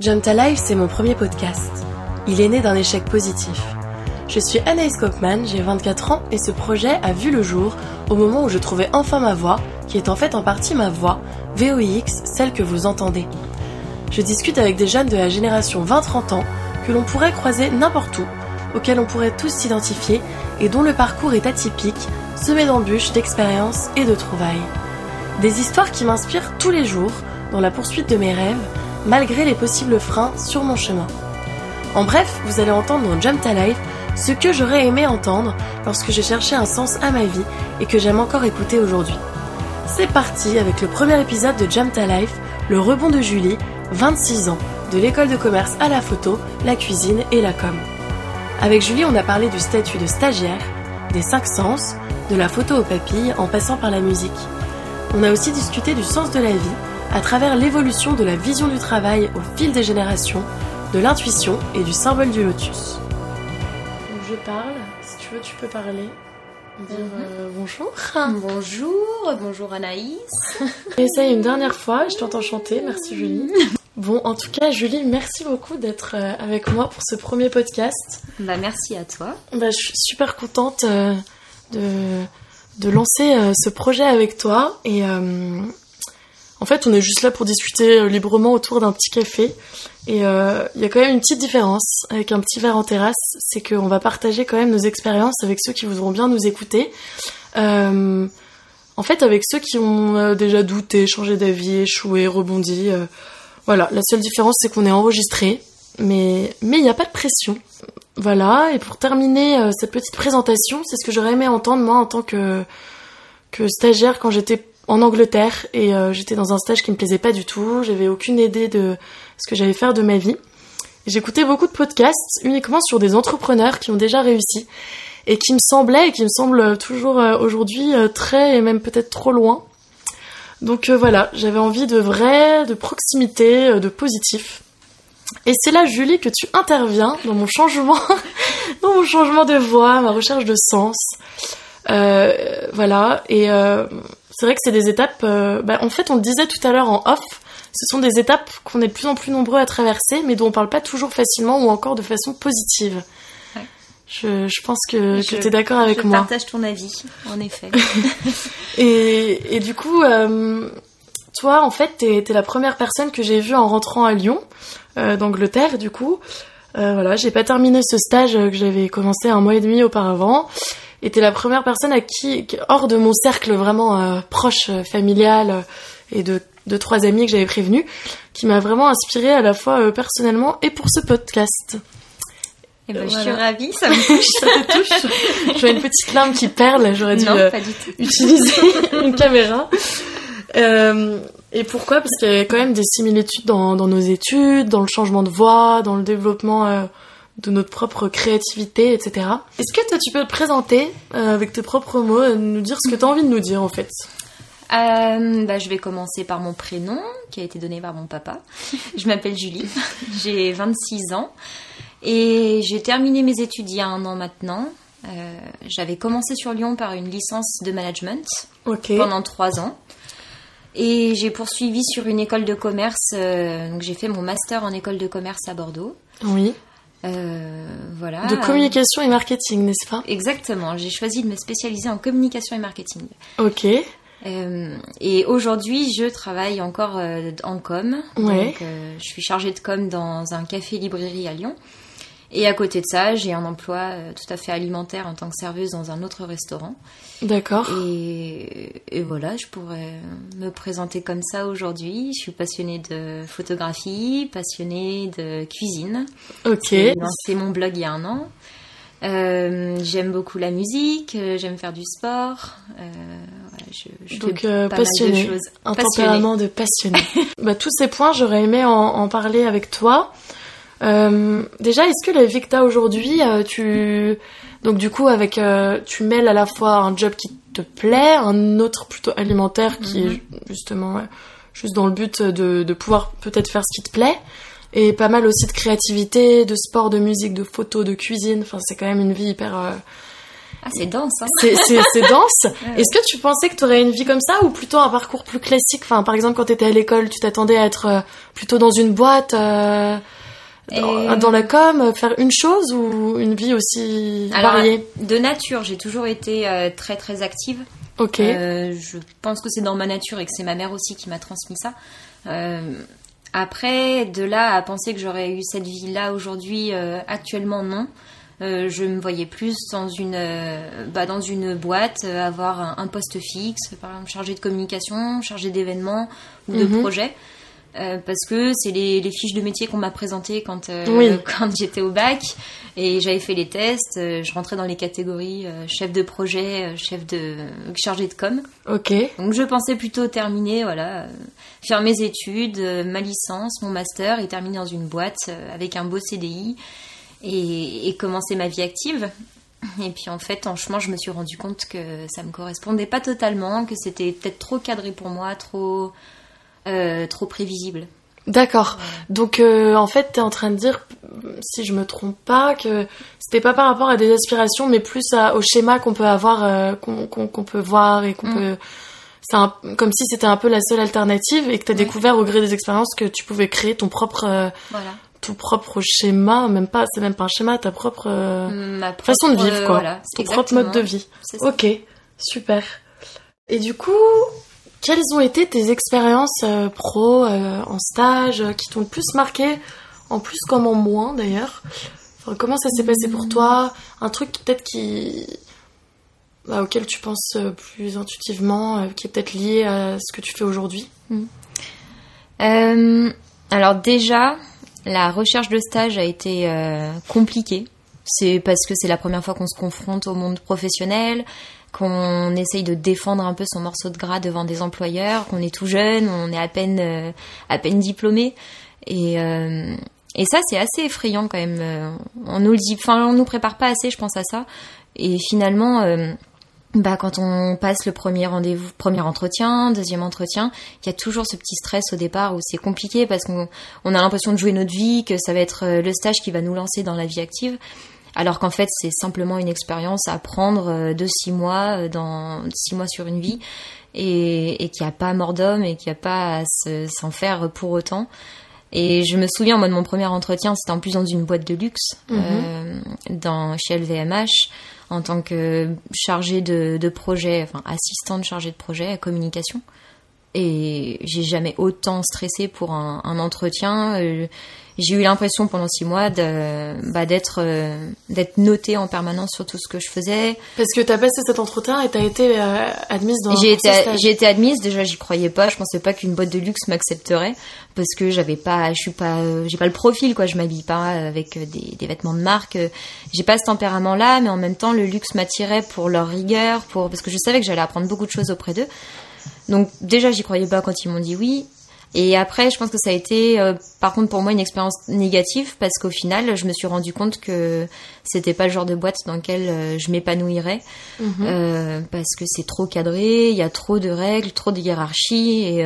Jump to Life, c'est mon premier podcast. Il est né d'un échec positif. Je suis Anaïs Kopman, j'ai 24 ans et ce projet a vu le jour au moment où je trouvais enfin ma voix, qui est en fait en partie ma voix, VOIX, celle que vous entendez. Je discute avec des jeunes de la génération 20-30 ans que l'on pourrait croiser n'importe où, auxquels on pourrait tous s'identifier et dont le parcours est atypique, semé d'embûches, d'expériences et de trouvailles. Des histoires qui m'inspirent tous les jours dans la poursuite de mes rêves malgré les possibles freins sur mon chemin. En bref, vous allez entendre dans Jump to Life ce que j'aurais aimé entendre lorsque j'ai cherché un sens à ma vie et que j'aime encore écouter aujourd'hui. C'est parti avec le premier épisode de Jump to Life, le rebond de Julie, 26 ans, de l'école de commerce à la photo, la cuisine et la com. Avec Julie, on a parlé du statut de stagiaire, des cinq sens, de la photo aux papilles en passant par la musique. On a aussi discuté du sens de la vie à travers l'évolution de la vision du travail au fil des générations, de l'intuition et du symbole du lotus. je parle, si tu veux tu peux parler. Dire Mhm. euh, bonjour. Bonjour, bonjour Anaïs. Essaye une dernière fois, je t'entends chanter, merci Julie. Bon, en tout cas, Julie, merci beaucoup d'être euh, avec moi pour ce premier podcast. Bah merci à toi. Bah, je suis super contente euh, de, de lancer ce projet avec toi. Et en fait, on est juste là pour discuter euh, librement autour d'un petit café. Et euh, il y a quand même une petite différence avec un petit verre en terrasse, c'est qu'on va partager quand même nos expériences avec ceux qui voudront bien nous écouter. Euh, en fait, avec ceux qui ont déjà douté, changé d'avis, échoué, rebondi. voilà, la seule différence, c'est qu'on est enregistré, mais mais il n'y a pas de pression. Voilà, et pour terminer cette petite présentation, c'est ce que j'aurais aimé entendre moi en tant que stagiaire quand j'étais en Angleterre et euh, j'étais dans un stage qui me plaisait pas du tout, j'avais aucune idée de ce que j'allais faire de ma vie. J'écoutais beaucoup de podcasts uniquement sur des entrepreneurs qui ont déjà réussi et qui me semblaient et qui me semblent toujours euh, aujourd'hui euh, très et même peut-être trop loin. Donc voilà, j'avais envie de vrai, de proximité, de positif. Et c'est là, Julie, que tu interviens dans mon changement, dans mon changement de voix, ma recherche de sens. Voilà, et c'est vrai que c'est des étapes. euh, bah, en fait, on le disait tout à l'heure en off, ce sont des étapes qu'on est de plus en plus nombreux à traverser, mais dont on parle pas toujours facilement ou encore de façon positive. Ouais. Je, je pense que, Je- tu es d'accord avec je moi. partage ton avis, en effet. Et, et du coup, euh, toi, en fait, t'es es la première personne que j'ai vue en rentrant à Lyon, euh, d'Angleterre, du coup. Euh, voilà, j'ai pas terminé ce stage que j'avais commencé un mois et demi auparavant. T'es la première personne à qui, hors de mon cercle vraiment euh, proche, euh, familial, euh, et de, de trois amis que j'avais prévenus, qui m'a vraiment inspirée à la fois euh, personnellement et pour ce podcast. Et ben, je suis ravie, ça me touche. Ça te touche Je vois une petite larme qui perle, j'aurais dû... non, euh, utiliser une caméra. Euh, et pourquoi? Parce qu'il y a quand même des similitudes dans, dans nos études, dans le changement de voix, dans le développement euh, de notre propre créativité, etc. Est-ce que toi tu peux te présenter euh, avec tes propres mots, et nous dire ce que tu as envie de nous dire en fait? Euh, bah, je vais commencer par mon prénom, qui a été donné par mon papa. Je m'appelle Julie, j'ai 26 ans. Et j'ai terminé mes études il y a un an maintenant. Euh, J'avais commencé sur Lyon par une licence de management pendant trois ans. Et j'ai poursuivi sur une école de commerce. euh, donc j'ai fait mon master en école de commerce à Bordeaux. Oui. Euh, voilà. De communication et marketing, n'est-ce pas? Exactement. J'ai choisi de me spécialiser en communication et marketing. Ok. Euh, et aujourd'hui, je travaille encore euh, en com. Ouais. Donc, euh, je suis chargée de com dans un café-librairie à Lyon. Et à côté de ça, j'ai un emploi euh, tout à fait alimentaire en tant que serveuse dans un autre restaurant. D'accord. Et, et voilà, je pourrais me présenter comme ça aujourd'hui. Je suis passionnée de photographie, passionnée de cuisine. Ok. J'ai lancé mon blog il y a un an. Euh, j'aime beaucoup la musique, euh, j'aime faire du sport. Euh, voilà, je, je Donc euh, pas mal de passionné, choses. un Passionnée. tempérament de passionné. bah, tous ces points, j'aurais aimé en, en parler avec toi. Euh, déjà, est-ce que la vie que t'as aujourd'hui, euh, tu donc du coup avec euh, tu mêles à la fois un job qui te plaît, un autre plutôt alimentaire qui Mhm. est justement ouais, juste dans le but de, de pouvoir peut-être faire ce qui te plaît, et pas mal aussi de créativité, de sport, de musique, de photo, de cuisine. Enfin, c'est quand même une vie hyper euh, Ah, c'est dense, hein C'est dense. Est-ce que tu pensais que tu aurais une vie comme ça ou plutôt un parcours plus classique? Enfin, par exemple, quand tu étais à l'école, tu t'attendais à être euh, plutôt dans une boîte euh, dans, la com, faire une chose ou une vie aussi variée De nature, j'ai toujours été euh, très très active. Ok. je pense que c'est dans ma nature et que c'est ma mère aussi qui m'a transmis ça. après, de là à penser que j'aurais eu cette vie-là aujourd'hui, actuellement non. Euh, je me voyais plus dans une, euh, bah, dans une boîte, euh, avoir un, poste fixe, par exemple chargé de communication, chargé d'événements ou de mhm. projets. Parce que c'est les, fiches de métier qu'on m'a présentées quand, quand j'étais au bac et j'avais fait les tests. je rentrais dans les catégories chef de projet, chef de chargé de com. Ok. Donc je pensais plutôt terminer, voilà, faire mes études, ma licence, mon master et terminer dans une boîte avec un beau CDI et, commencer ma vie active. Et puis en fait, en chemin, je me suis rendu compte que ça me correspondait pas totalement, que c'était peut-être trop cadré pour moi, trop, euh, trop prévisible. D'accord. Donc euh, en fait, tu es en train de dire, si je me trompe pas, que c'était pas par rapport à des aspirations, mais plus au schéma qu'on peut avoir, euh, qu'on peut voir et qu'on mm. peut. C'est comme si c'était un peu la seule alternative et que tu as découvert au gré des expériences que tu pouvais créer ton propre. Voilà ton propre schéma, même pas, c'est même pas un schéma, ta propre euh, façon de vivre, quoi. ton propre mode de vie. Ok, super. Et du coup, quelles ont été tes expériences euh, pro euh, en stage qui t'ont le plus marqué, en plus comme en moins d'ailleurs? Comment ça s'est passé pour toi? Un truc peut-être qui bah, auquel tu penses plus intuitivement, qui est peut-être lié à ce que tu fais aujourd'hui? Hmm. Alors déjà, la recherche de stage a été euh, compliquée. C'est parce que c'est la première fois qu'on se confronte au monde professionnel, qu'on essaye de défendre un peu son morceau de gras devant des employeurs, qu'on est tout jeune, on est à peine, euh, à peine diplômé. Et, euh, et ça, c'est assez effrayant quand même. On nous le dit, enfin, on nous prépare pas assez, je pense à ça. Et finalement, bah, quand on passe le premier rendez-vous, premier entretien, deuxième entretien, il y a toujours ce petit stress au départ où c'est compliqué parce qu'on on a l'impression de jouer notre vie, que ça va être euh, le stage qui va nous lancer dans la vie active. Alors qu'en fait, c'est simplement une expérience à prendre euh, de six mois, euh, dans six mois sur une vie, et, et qu'il n'y a pas mort d'homme et qu'il n'y a pas à s'en faire pour autant. Et je me souviens, moi, de mon premier entretien, c'était en plus dans une boîte de luxe, mhm. dans, chez LVMH en tant que chargée de, de projet, enfin assistante chargée de projet à communication. Et j'ai jamais autant stressé pour un, un entretien. Euh, j'ai eu l'impression pendant six mois de, bah, d'être euh, d'être notée en permanence sur tout ce que je faisais. Parce que tu as passé cet entretien et tu as été euh, admise dans j'ai été j'ai été admise. Déjà j'y croyais pas. Je pensais pas qu'une boîte de luxe m'accepterait parce que j'avais pas je suis pas j'ai pas le profil quoi. Je m'habille pas avec des, des, vêtements de marque. J'ai pas ce tempérament là mais en même temps le luxe m'attirait pour leur rigueur pour parce que je savais que j'allais apprendre beaucoup de choses auprès d'eux. Donc déjà j'y croyais pas quand ils m'ont dit oui et après, je pense que ça a été, euh, par contre, pour moi, une expérience négative parce qu'au final, je me suis rendu compte que c'était pas le genre de boîte dans lequel euh, je m'épanouirais mhm. euh, parce que c'est trop cadré, il y a trop de règles, trop de hiérarchie et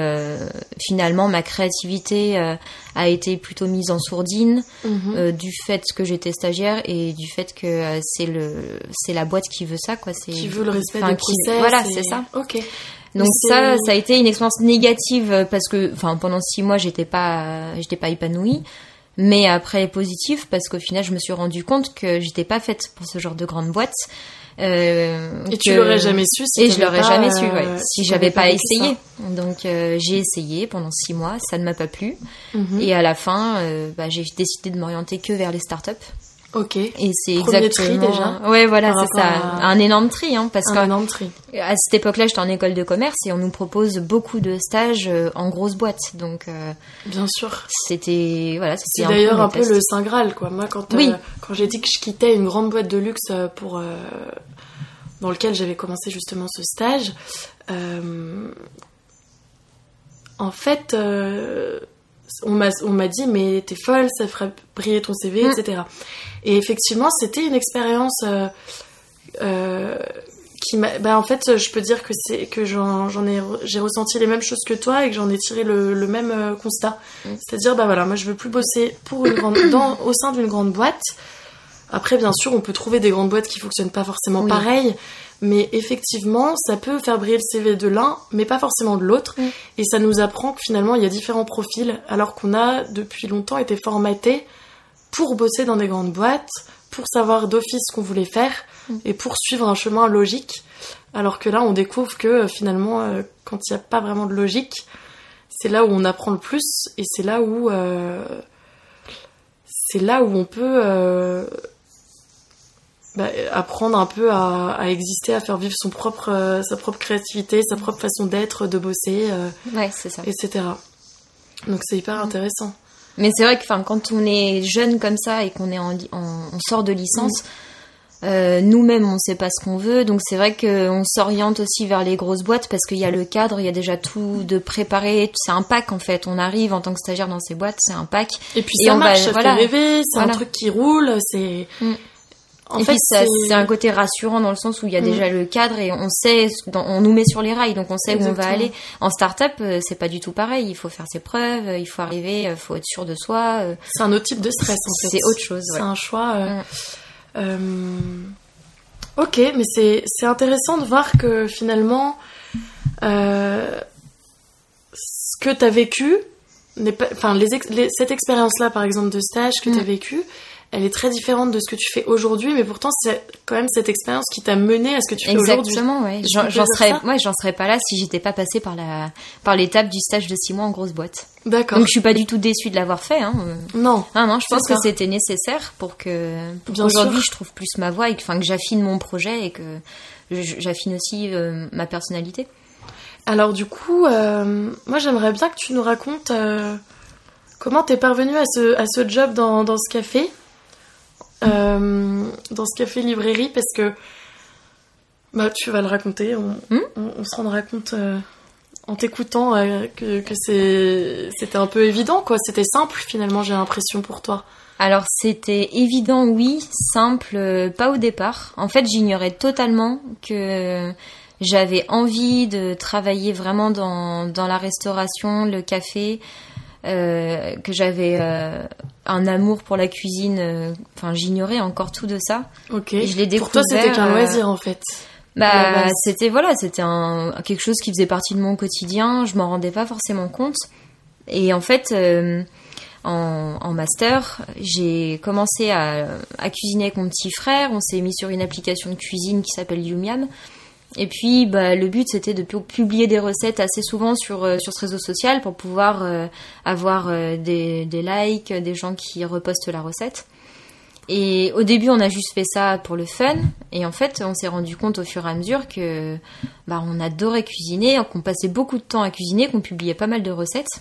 finalement, ma créativité a été plutôt mise en sourdine mhm. du fait que j'étais stagiaire et du fait que c'est le, c'est la boîte qui veut ça, quoi. Qui veut le respect des process. Voilà, c'est ça. Ok. Donc ça, ça a été une expérience négative euh, parce que, enfin, pendant six mois, j'étais pas, j'étais pas épanouie. Mais après positif parce qu'au final, je me suis rendu compte que j'étais pas faite pour ce genre de grande boîte. Euh, et tu l'aurais jamais su si et je l'aurais jamais su ouais, si j'avais pas essayé donc euh, j'ai essayé pendant six mois ça ne m'a pas plu mhm. et à la fin euh, bah, j'ai décidé de m'orienter que vers les startups Ok. Et c'est exactement. Tri déjà. Ouais, voilà, c'est ça. Un énorme tri, hein, parce un énorme tri. À cette époque-là, j'étais en école de commerce et on nous propose beaucoup de stages euh, en grosses boîtes, donc. Euh, Bien sûr. C'était voilà. C'est d'ailleurs un peu le saint graal, quoi. Moi, quand euh, quand j'ai dit que je quittais une grande boîte de luxe pour dans lequel j'avais commencé justement ce stage, en fait on m'a dit mais t'es folle ça ferait briller ton CV mm. etc et effectivement c'était une expérience euh, euh, qui m'a bah, en fait je peux dire que c'est que j'en ai j'ai ressenti les mêmes choses que toi et que j'en ai tiré le, même euh, constat mm. c'est à dire bah voilà moi je veux plus bosser pour une grande dans, au sein d'une grande boîte Après, bien sûr, on peut trouver des grandes boîtes qui fonctionnent pas forcément Oui. pareil, mais effectivement, ça peut faire briller le CV de l'un, mais pas forcément de l'autre. Mm. Et ça nous apprend que finalement, il y a différents profils, alors qu'on a depuis longtemps été formaté pour bosser dans des grandes boîtes, pour savoir d'office ce qu'on voulait faire Mm. et pour suivre un chemin logique. Alors que là, on découvre que euh, finalement, euh, quand il n'y a pas vraiment de logique, c'est là où on apprend le plus et c'est là où euh, c'est là où on peut euh, bah, apprendre un peu à, à exister, à faire vivre son propre, euh, sa propre créativité, sa propre façon d'être, de bosser, Ouais, c'est ça. etc. Donc c'est hyper intéressant. Mais c'est vrai que quand on est jeune comme ça et qu'on est en, on sort de licence, euh, nous-mêmes on sait pas ce qu'on veut, donc c'est vrai qu'on s'oriente aussi vers les grosses boîtes parce qu'il y a le cadre, il y a déjà tout de préparé, c'est un pack en fait. On arrive en tant que stagiaire dans ces boîtes, c'est un pack. Et puis Et ça on va- marche, ça voilà. fait rêver, c'est Voilà. un truc qui roule, c'est... Mm. En et fait, c'est un côté rassurant dans le sens où il y a Mm. déjà le cadre et on sait, on nous met sur les rails, donc on sait où on va aller. En start-up, euh, c'est pas du tout pareil. Il faut faire ses preuves, euh, il faut arriver, il faut être sûr de soi. euh, c'est un autre type de stress en fait. C'est autre chose. C'est un choix. euh, Mm. euh, Ok, mais c'est intéressant de voir que finalement, euh, ce que tu as vécu, pas, enfin, les ex- les- cette expérience-là, par exemple, de stage que tu as Mm. vécu, elle est très différente de ce que tu fais aujourd'hui, mais pourtant, c'est quand même cette expérience qui t'a mené à ce que tu fais aujourd'hui. Exactement, ouais. Est-ce J'en serais, ouais, j'en serais pas là si j'étais pas passée par la, par l'étape du stage de six mois en grosse boîte. D'accord. Donc je suis pas du tout déçue de l'avoir fait. Hein. Non, Ah non, je pense que c'était nécessaire pour que, sûr. je trouve plus ma voix et que, enfin, que j'affine mon projet et que j'affine aussi euh, ma personnalité. Alors du coup, euh, moi j'aimerais bien que tu nous racontes euh, comment t'es parvenue à ce, à ce job dans, dans ce café, euh, dans ce café librairie, parce que bah, tu vas le raconter, on, Hmm on, on se rendra compte euh, en t'écoutant euh, que, que c'était un peu évident, quoi. C'était simple finalement, j'ai l'impression pour toi. Alors c'était évident, oui, simple, pas au départ. En fait, j'ignorais totalement que j'avais envie de travailler vraiment dans, dans la restauration, le café, euh, que j'avais euh, un amour pour la cuisine. euh, Enfin, j'ignorais encore tout de ça. Ok. Et je l'ai pour toi, c'était découvert, qu'un loisir en fait. Bah, c'était voilà, c'était un quelque chose qui faisait partie de mon quotidien. Je m'en rendais pas forcément compte. Et en fait, euh, en, en master, j'ai commencé à, à cuisiner avec mon petit frère. On s'est mis sur une application de cuisine qui s'appelle Yumiam. Et puis, bah, le but, c'était de pu- publier des recettes assez souvent sur, euh, sur ce réseau social pour pouvoir euh, avoir euh, des, des likes, des gens qui repostent la recette. Et au début, on a juste fait ça pour le fun. Et en fait, on s'est rendu compte au fur et à mesure que bah, on adorait cuisiner, qu'on passait beaucoup de temps à cuisiner, qu'on publiait pas mal de recettes.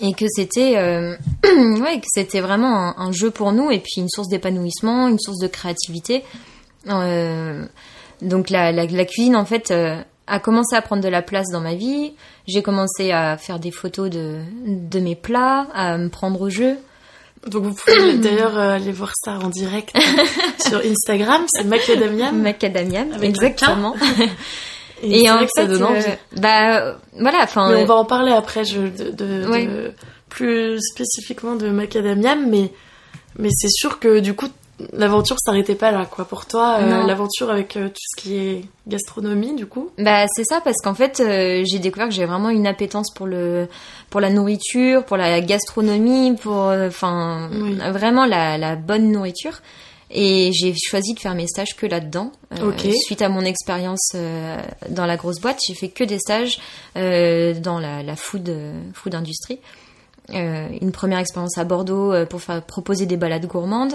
Et que c'était ouais, vraiment un, jeu pour nous et puis une source d'épanouissement, une source de créativité. Donc la, la, la cuisine, en fait, euh, a commencé à prendre de la place dans ma vie. J'ai commencé à faire des photos de, de mes plats, à me prendre au jeu. Donc vous pouvez d'ailleurs euh, aller voir ça en direct sur Instagram, c'est Macadamiam. Macadamiam, exactement. Et, en que ça fait, donne envie. euh, bah voilà, enfin. Mais on va en parler après, je, de, de- Ouais. de- plus spécifiquement de macadamiam, mais, mais c'est sûr que du coup, l'aventure s'arrêtait pas là, quoi. Pour toi, euh, l'aventure avec euh, tout ce qui est gastronomie, du coup. Bah c'est ça parce qu'en fait euh, j'ai découvert que j'ai vraiment une appétence pour le pour la nourriture, pour la gastronomie, pour enfin Oui. vraiment la, la bonne nourriture. Et j'ai choisi de faire mes stages que là-dedans. Suite à mon expérience dans la grosse boîte, j'ai fait que des stages dans la, la food food industrie. Euh, une première expérience à Bordeaux pour faire proposer des balades gourmandes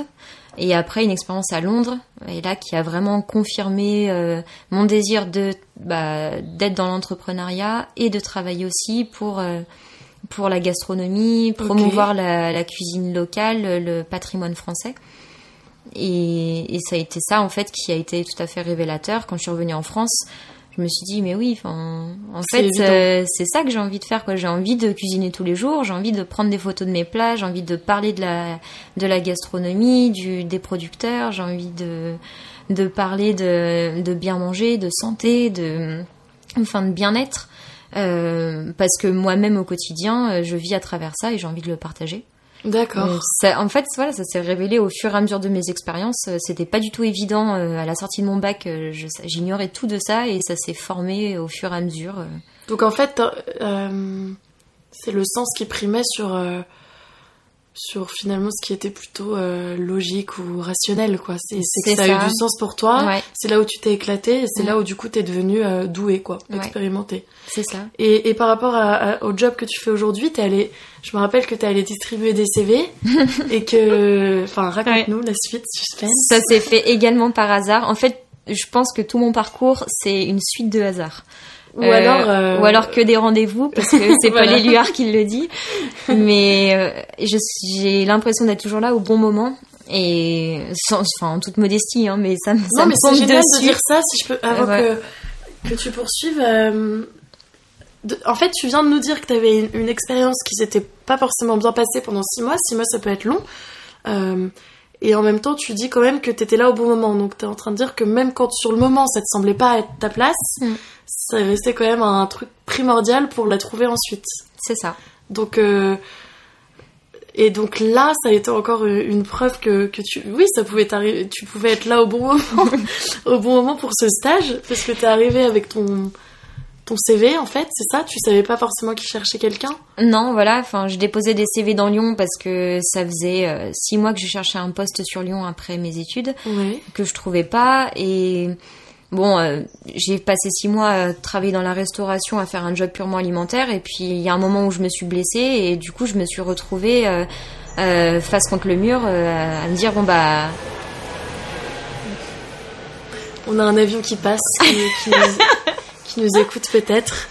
et après une expérience à Londres et là qui a vraiment confirmé euh, mon désir de bah, d'être dans l'entrepreneuriat et de travailler aussi pour euh, pour la gastronomie, promouvoir la, la cuisine locale, le patrimoine français. Et, et ça a été ça en fait qui a été tout à fait révélateur quand je suis revenue en France. Je me suis dit mais oui, enfin, en fait euh, c'est ça que j'ai envie de faire quoi. J'ai envie de cuisiner tous les jours, j'ai envie de prendre des photos de mes plats, j'ai envie de parler de la de la gastronomie, du des producteurs, j'ai envie de de parler de de bien manger, de santé, de enfin de bien-être. Euh, parce que moi-même au quotidien, euh, je vis à travers ça et j'ai envie de le partager. D'accord. en fait, voilà, ça s'est révélé au fur et à mesure de mes expériences. C'était pas du tout évident à la sortie de mon bac. J'ignorais tout de ça et ça s'est formé au fur et à mesure. Donc en fait, c'est le sens qui primait sur sur finalement ce qui était plutôt euh, logique ou rationnel quoi. C'est que ça, a eu du sens pour toi c'est là où tu t'es éclaté et c'est là où du coup t'es devenu euh, doué quoi expérimenté. C'est ça. Et, et, par rapport au job que tu fais aujourd'hui t'es allé je me rappelle que t'es allé distribuer des CV et que enfin raconte-nous la suite suspense. Ça s'est fait également par hasard. En fait je pense que tout mon parcours c'est une suite de hasard ou alors, euh, ou alors que des rendez-vous parce que c'est pas les Luards qui le dit. Mais euh, j'ai l'impression d'être toujours là au bon moment et sans, enfin en toute modestie, hein, mais ça, ça non, me mais c'est génial de dire ça si je peux avant que que tu poursuives. Euh, en fait, tu viens de nous dire que tu avais une, une expérience qui s'était pas forcément bien passée pendant six mois. Six mois, ça peut être long. Et en même temps, tu dis quand même que tu étais là au bon moment. Donc, tu es en train de dire que même quand sur le moment, ça te semblait pas être ta place, mm ça restait quand même un truc primordial pour la trouver ensuite. C'est ça. Donc, euh, et donc là, ça a été encore une preuve que, que tu, oui, ça pouvait tu pouvais être là au bon moment, au bon moment pour ce stage, parce que t'es arrivé avec ton, ton CV en fait, c'est ça? Tu savais pas forcément qu'il cherchait quelqu'un? Non, voilà. Enfin, je déposais des CV dans Lyon parce que ça faisait euh, six mois que je cherchais un poste sur Lyon après mes études, que je trouvais pas et Bon, euh, j'ai passé six mois à travailler dans la restauration, à faire un job purement alimentaire, et puis il y a un moment où je me suis blessée, et du coup je me suis retrouvée euh, euh, face contre le mur, à me dire bon bah. On a un avion qui passe, qui, qui nous écoute peut-être.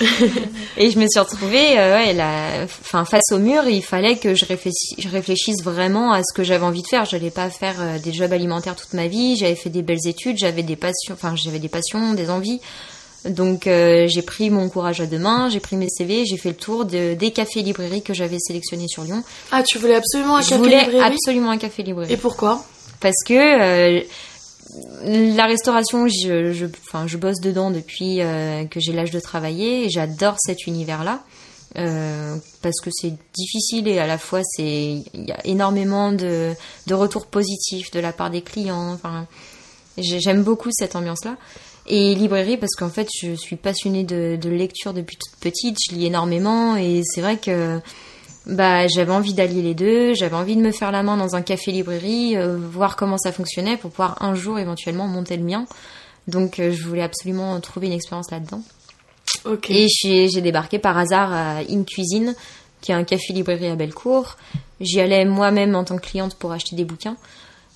et je me suis retrouvée euh, ouais, enfin, face au mur. Il fallait que je, je réfléchisse vraiment à ce que j'avais envie de faire. Je n'allais pas faire euh, des jobs alimentaires toute ma vie. J'avais fait des belles études, j'avais des passions, enfin j'avais des passions, des envies. Donc euh, j'ai pris mon courage à deux mains, j'ai pris mes CV, j'ai fait le tour de, des cafés librairies que j'avais sélectionnés sur Lyon. Ah, tu voulais absolument un je café voulais absolument un café librairie. Et pourquoi? Parce que la restauration, je, je, enfin, je bosse dedans depuis euh, que j'ai l'âge de travailler et j'adore cet univers-là. Euh, parce que c'est difficile et à la fois c'est il y a énormément de, de retours positifs de la part des clients. Enfin, j'aime beaucoup cette ambiance-là. Et librairie parce qu'en fait je suis passionnée de, de lecture depuis toute petite, je lis énormément et c'est vrai que bah, j'avais envie d'allier les deux, j'avais envie de me faire la main dans un café-librairie, euh, voir comment ça fonctionnait pour pouvoir un jour éventuellement monter le mien. Donc euh, je voulais absolument trouver une expérience là-dedans. Et j'ai débarqué par hasard à In Cuisine, qui est un café-librairie à Bellecour. J'y allais moi-même en tant que cliente pour acheter des bouquins.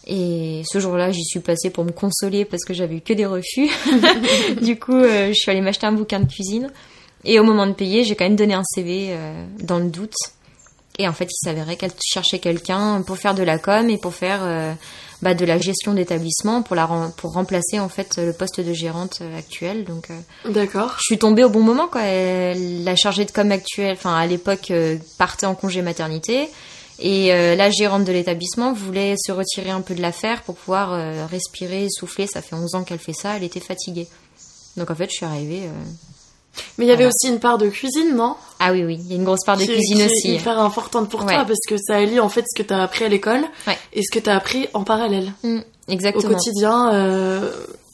Et ce jour-là, j'y suis passée pour me consoler parce que j'avais eu que des refus. du coup, euh, je suis allée m'acheter un bouquin de cuisine. Et au moment de payer, j'ai quand même donné un CV dans le doute. Et en fait, il s'avérait qu'elle cherchait quelqu'un pour faire de la com et pour faire euh, bah, de la gestion d'établissement pour, la, pour remplacer en fait le poste de gérante euh, actuel. Donc, euh, D'accord. Je suis tombée au bon moment. Quoi. la chargée de com actuelle, enfin à l'époque, partait en congé maternité. Et la gérante de l'établissement voulait se retirer un peu de l'affaire pour pouvoir respirer, souffler. Ça fait 11 ans qu'elle fait ça. Elle était fatiguée. Donc en fait, je suis arrivée mais il y avait aussi une part de cuisine, non? Ah oui, oui, il y a une grosse part de cuisine aussi. Qui est hyper importante pour toi parce que ça allie en fait ce que tu as appris à l'école et ce que tu as appris en parallèle. Mm, exactement. Au quotidien. Euh...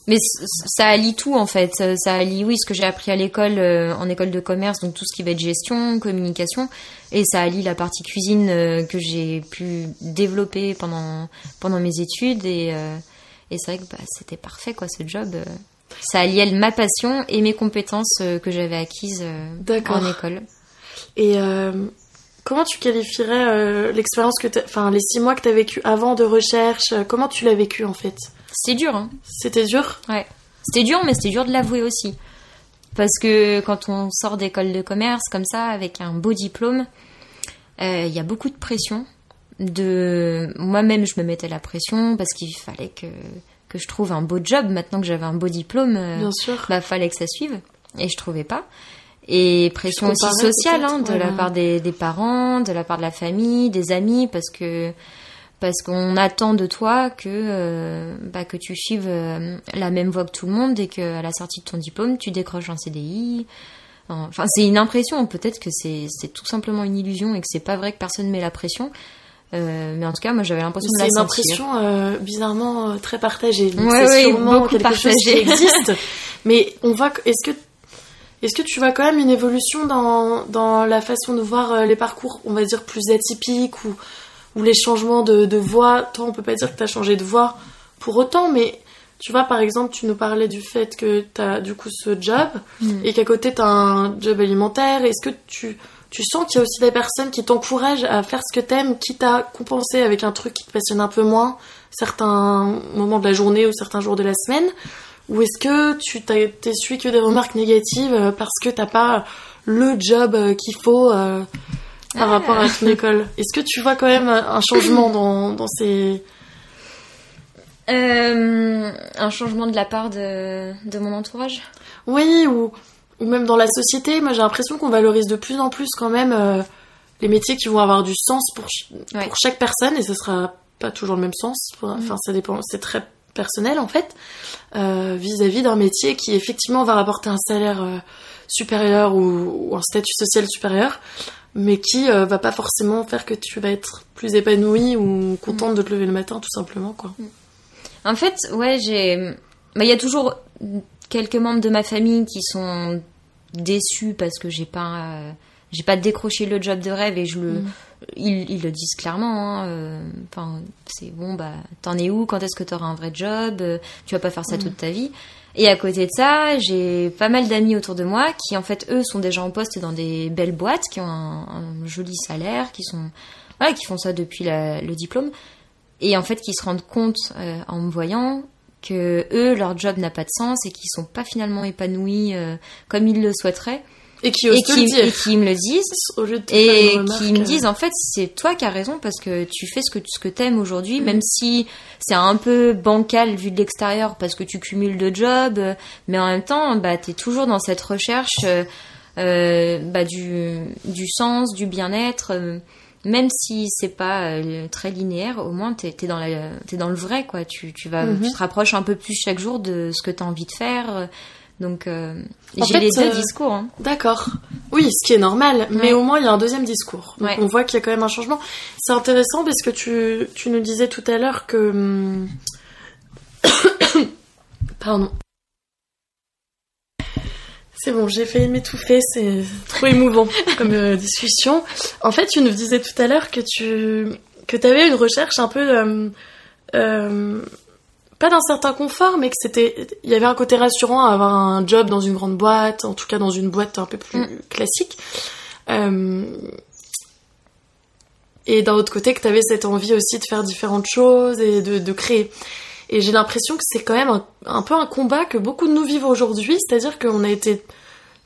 Mais ça allie tout en fait. Ça allie, oui, ce que j'ai appris à l'école, euh, en école de commerce, donc tout ce qui va être gestion, communication, et ça allie la partie cuisine euh, que j'ai pu développer pendant, pendant mes études. Et, et c'est vrai que bah, c'était parfait quoi ce job ça alliait ma passion et mes compétences euh, que j'avais acquises euh, en école. Et euh, comment tu qualifierais l'expérience que enfin les six mois que tu as vécu avant de recherche Comment tu l'as vécu en fait? C'est dur. Hein. C'était dur? Ouais. C'était dur, mais c'était dur de l'avouer aussi. Parce que quand on sort d'école de commerce comme ça, avec un beau diplôme, il y a beaucoup de pression. De moi-même, je me mettais la pression parce qu'il fallait que que je trouve un beau job maintenant que j'avais un beau diplôme. Euh, Bien sûr. Bah, fallait que ça suive. Et je trouvais pas. Et pression aussi sociale hein, de la part des, des, parents, de la part de la famille, des amis, parce que parce qu'on attend de toi que euh, bah, que tu suives euh, la même voie que tout le monde et qu'à la sortie de ton diplôme, tu décroches un CDI. Enfin, c'est une impression. Peut-être que c'est c'est tout simplement une illusion et que c'est pas vrai que personne met la pression. Euh, mais en tout cas, moi, j'avais l'impression de la C'est une sentir. impression euh, bizarrement euh, très partagée. Donc, Ouais, c'est ouais, sûrement beaucoup quelque chose qui existe. Mais on voit. Est-ce que est-ce que tu vois quand même une évolution dans, dans la façon de voir les parcours, on va dire plus atypiques ou ou les changements de, de voix? Toi, on peut pas dire que tu as changé de voix pour autant, mais tu vois, par exemple, tu nous parlais du fait que tu as du coup ce job Mm. et qu'à côté tu as un job alimentaire. Est-ce que tu tu sens qu'il y a aussi des personnes qui t'encouragent à faire ce que t'aimes, quitte à compenser avec un truc qui te passionne un peu moins, certains moments de la journée ou certains jours de la semaine Ou est-ce que tu t'essuies que des remarques négatives euh, parce que t'as pas le job euh, qu'il faut euh, par Ah. rapport à ton école? Est-ce que tu vois quand même un changement dans, dans ces... Euh, un changement de la part de, de mon entourage? Oui, ou, ou même dans la société, moi j'ai l'impression qu'on valorise de plus en plus quand même euh, les métiers qui vont avoir du sens pour, ch- Ouais. pour chaque personne et ce sera pas toujours le même sens. Pour- Enfin, ça dépend, c'est très personnel en fait, euh, vis-à-vis d'un métier qui effectivement va rapporter un salaire euh, supérieur ou, ou un statut social supérieur, mais qui euh, va pas forcément faire que tu vas être plus épanoui ou contente de te lever le matin tout simplement quoi. En fait, ouais, j'ai. bah, Il y a toujours quelques membres de ma famille qui sont déçus parce que j'ai pas. euh, J'ai pas décroché le job de rêve et je le. Mm. Ils, ils le disent clairement. hein, euh, Enfin, c'est bon, bah, t'en es où? Quand est-ce que t'auras un vrai job? Euh, Tu vas pas faire ça toute ta vie. Et à côté de ça, j'ai pas mal d'amis autour de moi qui, en fait, eux, sont déjà en poste dans des belles boîtes, qui ont un, un joli salaire, qui sont, voilà, qui font ça depuis la- le diplôme, et en fait, qui se rendent compte en me voyant que eux, leur job n'a pas de sens et qu'ils sont pas finalement épanouis euh, comme ils le souhaiteraient, Et qui et osent te qui, le dire et qui me le disent. au lieu de Et qui me disent en fait c'est toi qui as raison parce que tu fais ce que ce que t'aimes aujourd'hui Mm. même si c'est un peu bancal vu de l'extérieur parce que tu cumules deux jobs mais en même temps bah t'es toujours dans cette recherche euh, euh, bah, du du sens du bien-être euh, même si c'est pas euh, très linéaire au moins t'es es dans la t'es dans le vrai quoi tu tu vas Mhm. tu te rapproches un peu plus chaque jour de ce que t'as envie de faire euh, donc euh, j'ai les deux euh, discours hein. D'accord. Oui, ce qui est normal, mais au moins il y a un deuxième discours. Donc Ouais. on voit qu'il y a quand même un changement. C'est intéressant parce que tu, tu nous disais tout à l'heure que... Pardon. C'est bon, j'ai failli m'étouffer, c'est trop émouvant comme euh, discussion. En fait, tu nous disais tout à l'heure que tu que avais une recherche un peu... euh, euh, pas d'un certain confort, mais que c'était, il y avait un côté rassurant à avoir un job dans une grande boîte, en tout cas dans une boîte un peu plus Mm. classique. Euh, et d'un autre côté, que tu avais cette envie aussi de faire différentes choses et de, de créer. Et j'ai l'impression que c'est quand même un, un peu un combat que beaucoup de nous vivent aujourd'hui, c'est-à-dire qu'on a été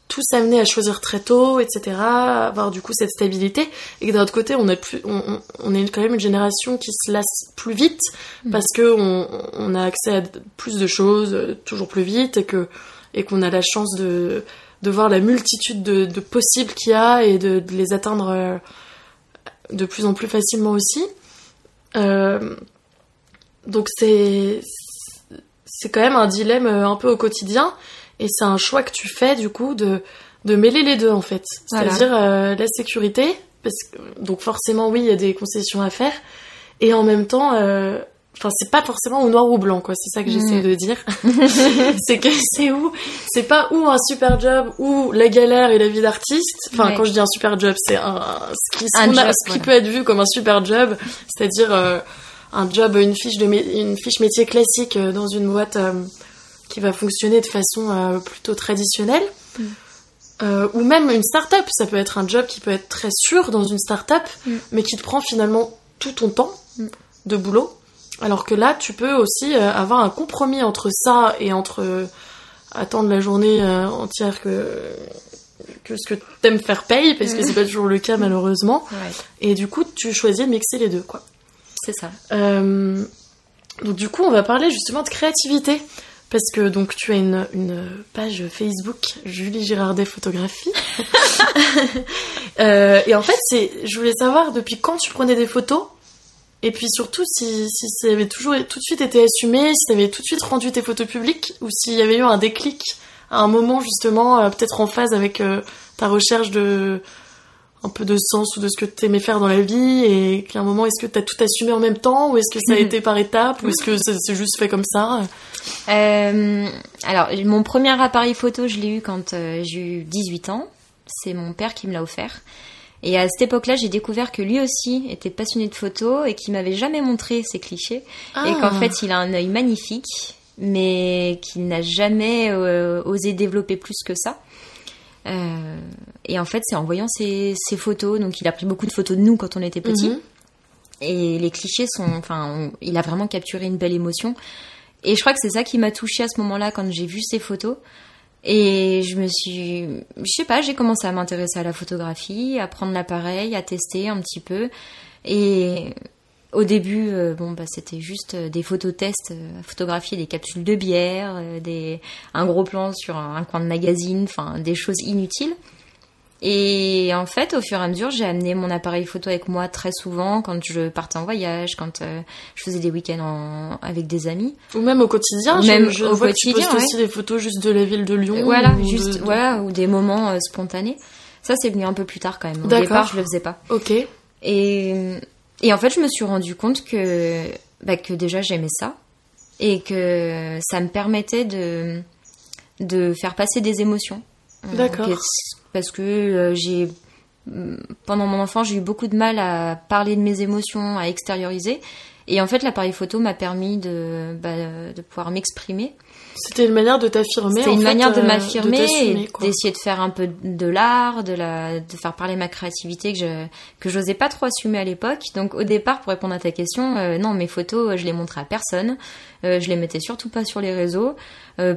tous amenés à choisir très tôt, etc., avoir du coup cette stabilité, et que d'un autre côté, on, a plus, on, on- on est quand même une génération qui se lasse plus vite, parce que on, on a accès à plus de choses euh, toujours plus vite, et que et qu'on a la chance de, de voir la multitude de, de possibles qu'il y a et de, de les atteindre euh, de plus en plus facilement aussi. Euh, donc c'est c'est quand même un dilemme euh, un peu au quotidien et c'est un choix que tu fais du coup de de mêler les deux en fait. Voilà. C'est-à-dire euh, la sécurité parce que donc forcément oui, il y a des concessions à faire et en même temps euh, Enfin, c'est pas forcément au noir ou blanc, quoi. C'est ça que j'essaie Mm. de dire. c'est que c'est où, c'est pas où un super job ou la galère et la vie d'artiste. Enfin, Ouais. quand je dis un super job, c'est un, ce qui, ce Un qu'on a- job, ce qui voilà. peut être vu comme un super job, c'est-à-dire euh, un job, une fiche de une fiche métier classique euh, dans une boîte euh, qui va fonctionner de façon euh, plutôt traditionnelle. Mm. Euh, ou même une start-up, ça peut être un job qui peut être très sûr dans une start-up, Mm. mais qui te prend finalement tout ton temps Mm. de boulot. Alors que là, tu peux aussi avoir un compromis entre ça et entre attendre la journée entière que, que ce que t'aimes faire paye, parce que c'est pas toujours le cas malheureusement. Ouais, Et du coup, tu choisis de mixer les deux, quoi. C'est ça. Euh, donc du coup, on va parler justement de créativité. Parce que donc tu as une, une page Facebook Julie Girardet photographie. Euh, et en fait, c'est, je voulais savoir depuis quand tu prenais des photos. Et puis surtout si, si ça avait toujours tout de suite été assumé, si tu avais tout de suite rendu tes photos publiques, ou s'il y avait eu un déclic à un moment justement peut-être en phase avec ta recherche de un peu de sens ou de ce que tu aimais faire dans la vie et qu'à un moment est-ce que tu as tout assumé en même temps ou est-ce que ça a été par étapes ou est-ce que c'est juste fait comme ça euh, Alors mon premier appareil photo je l'ai eu quand euh, j'ai eu 18 ans, c'est mon père qui me l'a offert. Et à cette époque-là, j'ai découvert que lui aussi était passionné de photos et qu'il m'avait jamais montré ses clichés. Et qu'en ah. fait, il a un œil magnifique, mais qu'il n'a jamais euh, osé développer plus que ça. Euh, et en fait, c'est en voyant ces, photos, donc il a pris beaucoup de photos de nous quand on était petits. Mhm. Et les clichés sont, enfin, il a vraiment capturé une belle émotion. Et je crois que c'est ça qui m'a touchée à ce moment-là quand j'ai vu ces photos. Et je me suis, je sais pas, j'ai commencé à m'intéresser à la photographie, à prendre l'appareil, à tester un petit peu. Et au début, euh, bon, bah, c'était juste euh, des photos tests, euh, photographier des capsules de bière, des, un gros plan sur un, coin de magazine, enfin des choses inutiles. Et en fait, au fur et à mesure, j'ai amené mon appareil photo avec moi très souvent quand je partais en voyage, quand je faisais des week-ends avec des amis. Ou même au quotidien. Même je, au vois quotidien. Que tu postes aussi des photos juste de la ville de Lyon. Voilà, juste voilà, ou des moments spontanés. Ça, c'est venu un peu plus tard quand même. Au départ, je le faisais pas. Ok. Et et en fait, je me suis rendu compte que, bah, que déjà j'aimais ça et que ça me permettait de, de faire passer des émotions. D'accord. Parce que euh, j'ai pendant mon enfance, j'ai eu beaucoup de mal à parler de mes émotions, à extérioriser. Et en fait, l'appareil photo m'a permis de, bah, de pouvoir m'exprimer. C'était une manière de t'affirmer. C'était une manière de euh, m'affirmer et d'essayer de faire un peu de l'art, de la, de faire parler ma créativité que je, que j'osais pas trop assumer à l'époque. Donc au départ, pour répondre à ta question, euh, non, mes photos, je les montrais à personne. Euh, je les mettais surtout pas sur les réseaux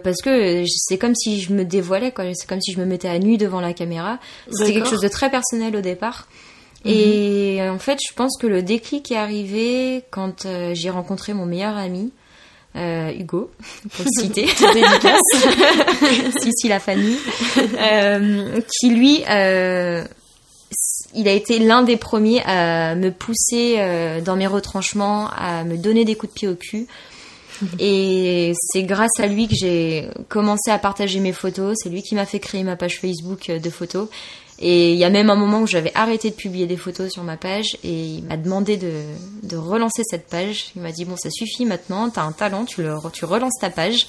parce que c'est comme si je me dévoilais, quoi. C'est comme si je me mettais à nu devant la caméra. C'était quelque chose de très personnel au départ. Et mhm. en fait, je pense que le déclic est arrivé quand j'ai rencontré mon meilleur ami. Euh, Hugo, pour le citer, si si la famille, euh, qui lui, euh, il a été l'un des premiers à me pousser dans mes retranchements, à me donner des coups de pied au cul. Et c'est grâce à lui que j'ai commencé à partager mes photos. C'est lui qui m'a fait créer ma page Facebook de photos. Et il y a même un moment où j'avais arrêté de publier des photos sur ma page et il m'a demandé de, relancer cette page. Il m'a dit bon ça suffit maintenant, t'as un talent, tu, le, tu relances ta page.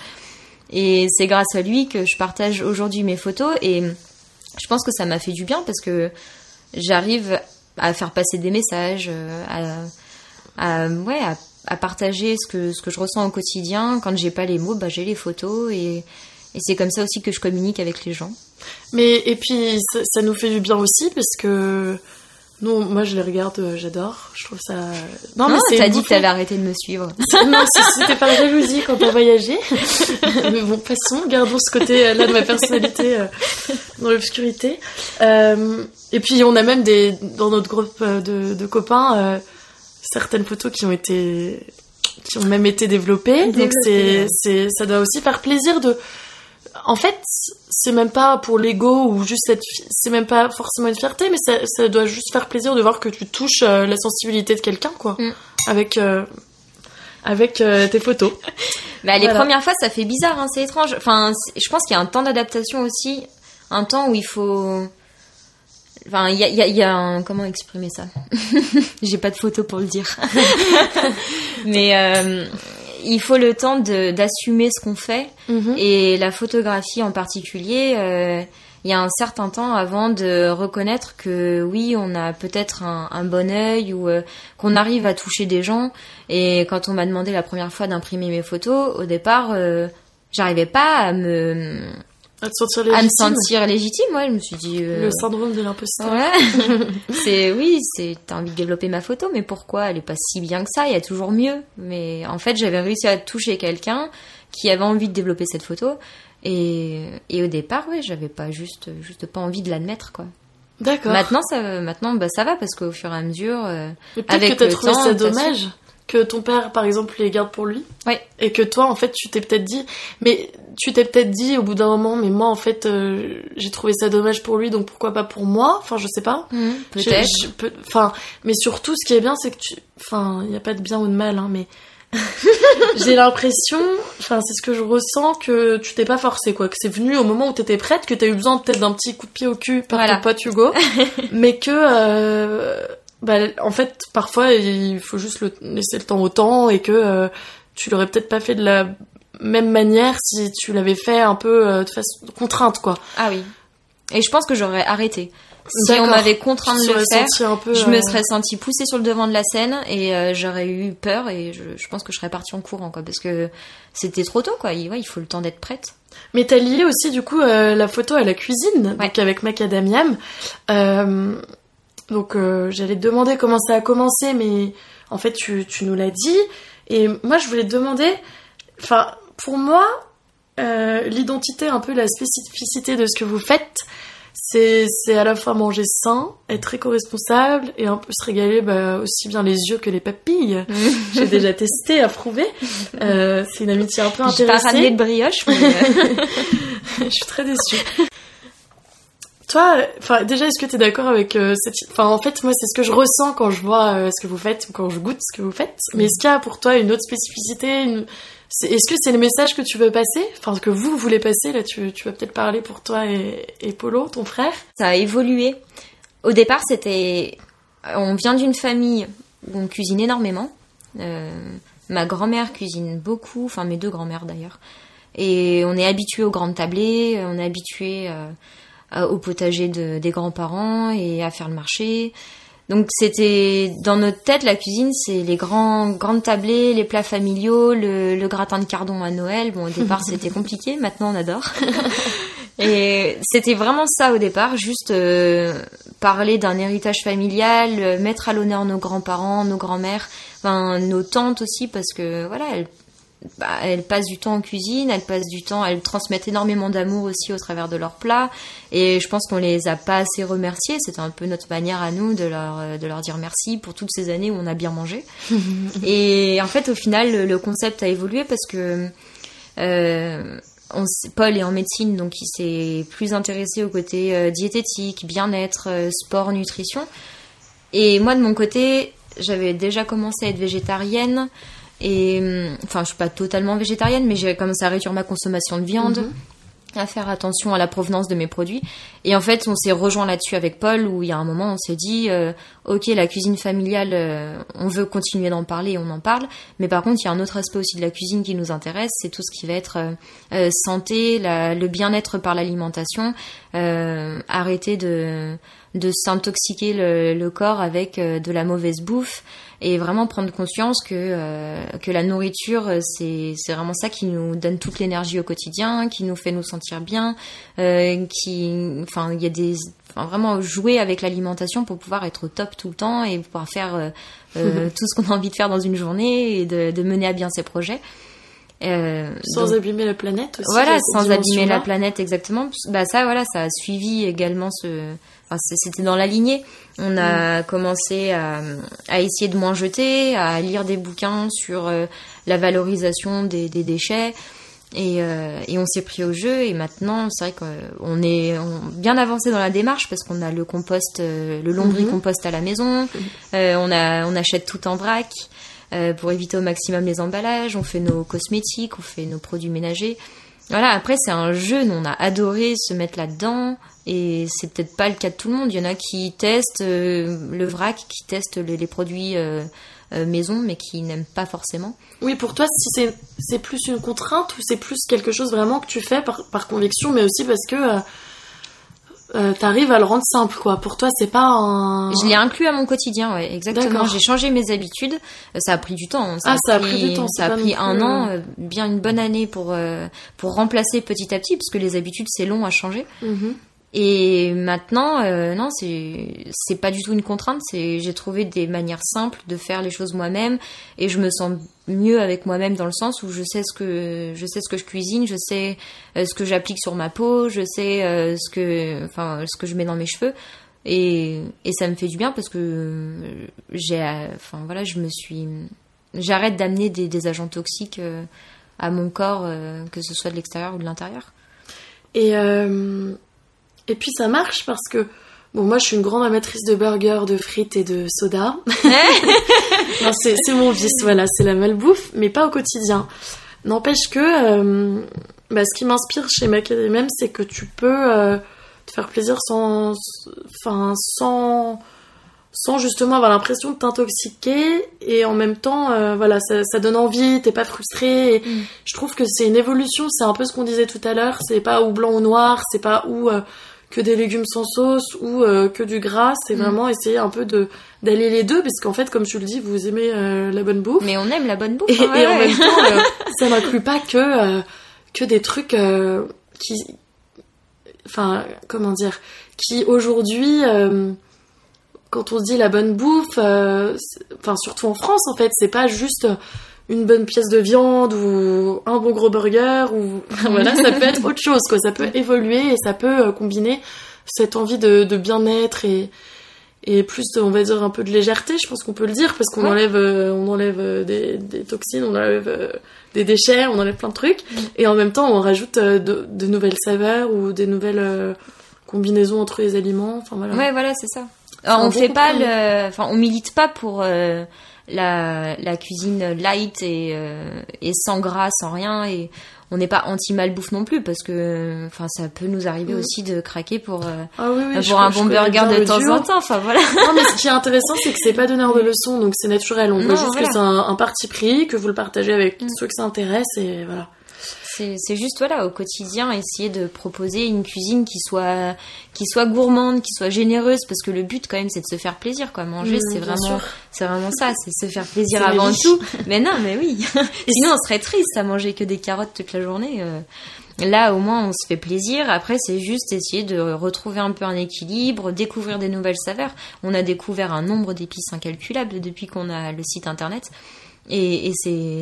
Et c'est grâce à lui que je partage aujourd'hui mes photos et je pense que ça m'a fait du bien parce que j'arrive à faire passer des messages, à, à ouais, à, partager ce que, je ressens au quotidien. Quand j'ai pas les mots, bah, j'ai les photos et c'est comme ça aussi que je communique avec les gens. Mais et puis ça, nous fait du bien aussi parce que non, moi je les regarde, euh, j'adore. Je trouve ça. Non, mais t'as dit que t'avais arrêté de me suivre. non, c'était par jalousie quand on voyageait. mais bon, passons, gardons ce côté-là de ma personnalité euh, dans l'obscurité. Euh, et puis on a même des dans notre groupe de, de copains certaines photos qui ont été qui ont même été développées. Donc c'est c'est ça doit aussi faire plaisir de en fait, c'est même pas pour l'ego ou juste être, c'est même pas forcément une fierté, mais ça, ça, doit juste faire plaisir de voir que tu touches euh, la sensibilité de quelqu'un, quoi, mm. avec euh, avec euh, tes photos. bah, les premières fois, ça fait bizarre, hein, c'est étrange. Enfin, je pense qu'il y a un temps d'adaptation aussi, un temps où il faut. Enfin, il y a, y a, y a un... comment exprimer ça? J'ai pas de photo pour le dire. mais il faut le temps d'assumer ce qu'on fait. Mhm. Et la photographie en particulier, euh, il y a un certain temps avant de reconnaître que oui, on a peut-être un, bon œil ou euh, qu'on arrive à toucher des gens. Et quand on m'a demandé la première fois d'imprimer mes photos, au départ, euh, j'arrivais pas à me à, sentir légitime. à me sentir légitime, ouais, je me suis dit. Euh, le syndrome de l'imposteur. Ouais. c'est, oui, c'est, t'as envie de développer ma photo, mais pourquoi Elle est pas si bien que ça, il y a toujours mieux. Mais en fait, j'avais réussi à toucher quelqu'un qui avait envie de développer cette photo. Et, et au départ, ouais, j'avais pas juste, juste pas envie de l'admettre, quoi. D'accord. Maintenant, ça, maintenant, bah, ça va parce qu'au fur et à mesure, euh, avec que as trouvé ça dommage que ton père, par exemple, les garde pour lui. Ouais. Et que toi, en fait, tu t'es peut-être dit, mais tu t'es peut-être dit au bout d'un moment, mais moi, en fait, euh, j'ai trouvé ça dommage pour lui, donc pourquoi pas pour moi? Enfin, je sais pas. Mmh, peut-être. Enfin, mais surtout, ce qui est bien, c'est que tu, enfin, il n'y a pas de bien ou de mal, hein, mais j'ai l'impression, enfin c'est ce que je ressens, que tu t'es pas forcé quoi, que c'est venu au moment où t'étais prête, que t'as eu besoin peut-être d'un petit coup de pied au cul par Voilà. ton pote Hugo, mais que euh, bah, en fait parfois il faut juste le, laisser le temps au temps et que euh, tu l'aurais peut-être pas fait de la même manière si tu l'avais fait un peu euh, de façon contrainte quoi. Ah oui. Et je pense que j'aurais arrêté. Si on m'avait contraint de le faire, senti un peu, je me euh, serais sentie poussée sur le devant de la scène et euh, j'aurais eu peur et je, je pense que je serais partie en courant quoi parce que c'était trop tôt quoi. Il, ouais, il faut le temps d'être prête. Mais t'as lié aussi du coup la photo à la cuisine, Ouais. donc avec Macadamiam. Euh, donc euh, j'allais te demander comment ça a commencé, mais en fait tu, tu nous l'as dit. Et moi je voulais te demander, enfin pour moi, euh, l'identité, un peu la spécificité de ce que vous faites, c'est c'est à la fois manger sain, être éco-responsable et un peu se régaler bah, aussi bien les yeux que les papilles. J'ai déjà testé, approuvé. Euh, c'est une amitié un peu J'ai pas ramené de brioche. mais, euh, Je suis très déçue. Toi, déjà, est-ce que tu es d'accord avec euh, cette... En fait, moi, c'est ce que je ressens quand je vois euh, ce que vous faites ou quand je goûte ce que vous faites. Mais est-ce qu'il y a pour toi une autre spécificité Est-ce que c'est le message que tu veux passer? Enfin, que vous voulez passer Là, tu, vas peut-être parler pour toi et, et Polo, ton frère. ça a évolué. Au départ, c'était. On vient d'une famille où on cuisine énormément. Euh, ma grand-mère cuisine beaucoup, enfin mes deux grand-mères d'ailleurs. Et on est habitué aux grandes tablées, on est habitué au potager de- des grands-parents et à faire le marché. Donc c'était dans notre tête la cuisine, c'est les grands grandes tablées, les plats familiaux, le, le gratin de cardon à Noël. Bon au départ c'était compliqué, maintenant on adore. Et c'était vraiment ça au départ, juste euh, parler d'un héritage familial, euh, mettre à l'honneur nos grands-parents, nos grands-mères, enfin nos tantes aussi, parce que voilà, elles, bah, elles passent du temps en cuisine, elles passent du temps, elles transmettent énormément d'amour aussi au travers de leurs plats. Et je pense qu'on les a pas assez remerciées. C'était un peu notre manière à nous de leur, euh, de leur dire merci pour toutes ces années où on a bien mangé. Et en fait, au final, le, le concept a évolué parce que euh, on Paul est en médecine, donc il s'est plus intéressé au côté euh, diététique, bien-être, euh, sport, nutrition. Et moi, de mon côté, j'avais déjà commencé à être végétarienne. Et hum, enfin, je suis pas totalement végétarienne, mais j'ai commencé à réduire ma consommation de viande, Mhm. à faire attention à la provenance de mes produits. Et en fait, on s'est rejoint là-dessus avec Paul, où il y a un moment, on s'est dit, euh, ok, la cuisine familiale, euh, on veut continuer d'en parler, on en parle. Mais par contre, il y a un autre aspect aussi de la cuisine qui nous intéresse, c'est tout ce qui va être euh, euh, santé, la- le bien-être par l'alimentation, euh, arrêter de de s'intoxiquer le, le corps avec euh, de la mauvaise bouffe et vraiment prendre conscience que que la nourriture c'est vraiment ça qui nous donne toute l'énergie au quotidien qui nous fait nous sentir bien qui enfin il y a des enfin, vraiment jouer avec l'alimentation pour pouvoir être au top tout le temps et pouvoir faire euh, euh, tout ce qu'on a envie de faire dans une journée et de, de mener à bien ses projets Euh, Sans donc- abîmer la planète aussi. voilà, sans abîmer la planète exactement. Bah ça, voilà, ça a suivi également ce. Enfin, c'était dans la lignée. On a commencé à, à essayer de moins jeter, à lire des bouquins sur euh, la valorisation des, des déchets. Et, euh, et on s'est pris au jeu et maintenant c'est vrai qu'on est on- bien avancé dans la démarche parce qu'on a le compost, euh, le lombricompost à la maison, Euh, on, a, on achète tout en vrac euh, pour éviter au maximum les emballages, on fait nos cosmétiques, on fait nos produits ménagers. Voilà, après c'est un jeu, nous on a adoré se mettre là-dedans et c'est peut-être pas le cas de tout le monde. Il y en a qui testent euh, le vrac, qui testent les, les produits euh, euh, maison mais qui n'aiment pas forcément. Oui, pour toi, si c'est plus une contrainte ou c'est plus quelque chose vraiment que tu fais par, par conviction, mais aussi parce que euh, euh, t'arrives à le rendre simple, quoi. Pour toi, c'est pas un. Je l'ai inclus à mon quotidien, ouais, exactement. J'ai changé mes habitudes. Euh, Ça a pris du temps. hein. Ah, ça a pris du temps, Ça a pris un plus, an, euh, euh, bien une bonne année pour euh, pour remplacer petit à petit, parce que les habitudes c'est long à changer. Mhm. Et maintenant, euh, non, c'est c'est pas du tout une contrainte. C'est j'ai trouvé des manières simples de faire les choses moi-même, et je me sens mieux avec moi-même dans le sens où je sais ce que je sais ce que je cuisine, je sais euh, ce que j'applique sur ma peau, je sais euh, ce que enfin ce que je mets dans mes cheveux. Et, et ça me fait du bien parce que j'ai enfin voilà je me suis j'arrête d'amener des, agents toxiques euh, à mon corps que ce soit de l'extérieur ou de l'intérieur Et, et puis ça marche parce que. Bon, moi je suis une grande amatrice de burgers, de frites et de soda. non, c'est mon vice, voilà, c'est la malbouffe, mais pas au quotidien. N'empêche que euh, bah, ce qui m'inspire chez Macadamia, c'est que tu peux euh, te faire plaisir sans, enfin, sans, sans justement avoir l'impression de t'intoxiquer et en même temps, euh, voilà, ça, ça donne envie, t'es pas frustré. Et Mm. Je trouve que c'est une évolution, c'est un peu ce qu'on disait tout à l'heure, c'est pas ou blanc ou noir, c'est pas ou que des légumes sans sauce ou euh, que du gras, c'est Mm. vraiment essayer un peu de d'aller les deux, parce qu'en fait, comme tu le dis, vous aimez euh, la bonne bouffe. Mais on aime la bonne bouffe. Et, hein, et en ouais. même temps, euh, ça n'inclut pas que, que des trucs qui. Enfin, comment dire Qui aujourd'hui, quand on se dit la bonne bouffe, enfin, surtout en France, en fait, c'est pas juste une bonne pièce de viande ou un bon gros burger ou voilà ça peut être autre chose quoi ça peut évoluer et ça peut euh, combiner cette envie de, de bien-être et et plus on va dire un peu de légèreté je pense qu'on peut le dire parce qu'on Ouais. enlève euh, on enlève euh, des, des toxines on enlève des déchets on enlève plein de trucs Mm. et en même temps on rajoute de, de nouvelles saveurs ou des nouvelles combinaisons entre les aliments enfin voilà Ouais, voilà, c'est ça. Alors, on bon fait pas le, enfin, on milite pas pour euh, la, la cuisine light et, euh, et sans gras, sans rien, et on n'est pas anti malbouffe non plus parce que, enfin, ça peut nous arriver Mm. aussi de craquer pour euh, ah oui, oui, je- pour un bon burger de temps en temps. Enfin voilà. Non, mais ce qui est intéressant, c'est que c'est pas donneur de leçons, donc c'est naturel. On Non, veut juste voilà. que c'est un, un parti pris, que vous le partagez avec Mm. ceux que ça intéresse, et voilà. C'est juste voilà au quotidien essayer de proposer une cuisine qui soit qui soit gourmande, qui soit généreuse parce que le but quand même c'est de se faire plaisir quoi. Manger Mm, c'est vraiment c'est vraiment ça, c'est se faire plaisir avant tout. Mais non, mais oui. Sinon on serait triste à manger que des carottes toute la journée. euh. Là au moins on se fait plaisir. Après c'est juste essayer de retrouver un peu un équilibre, découvrir des nouvelles saveurs. On a découvert un nombre d'épices incalculable depuis qu'on a le site internet. Et, et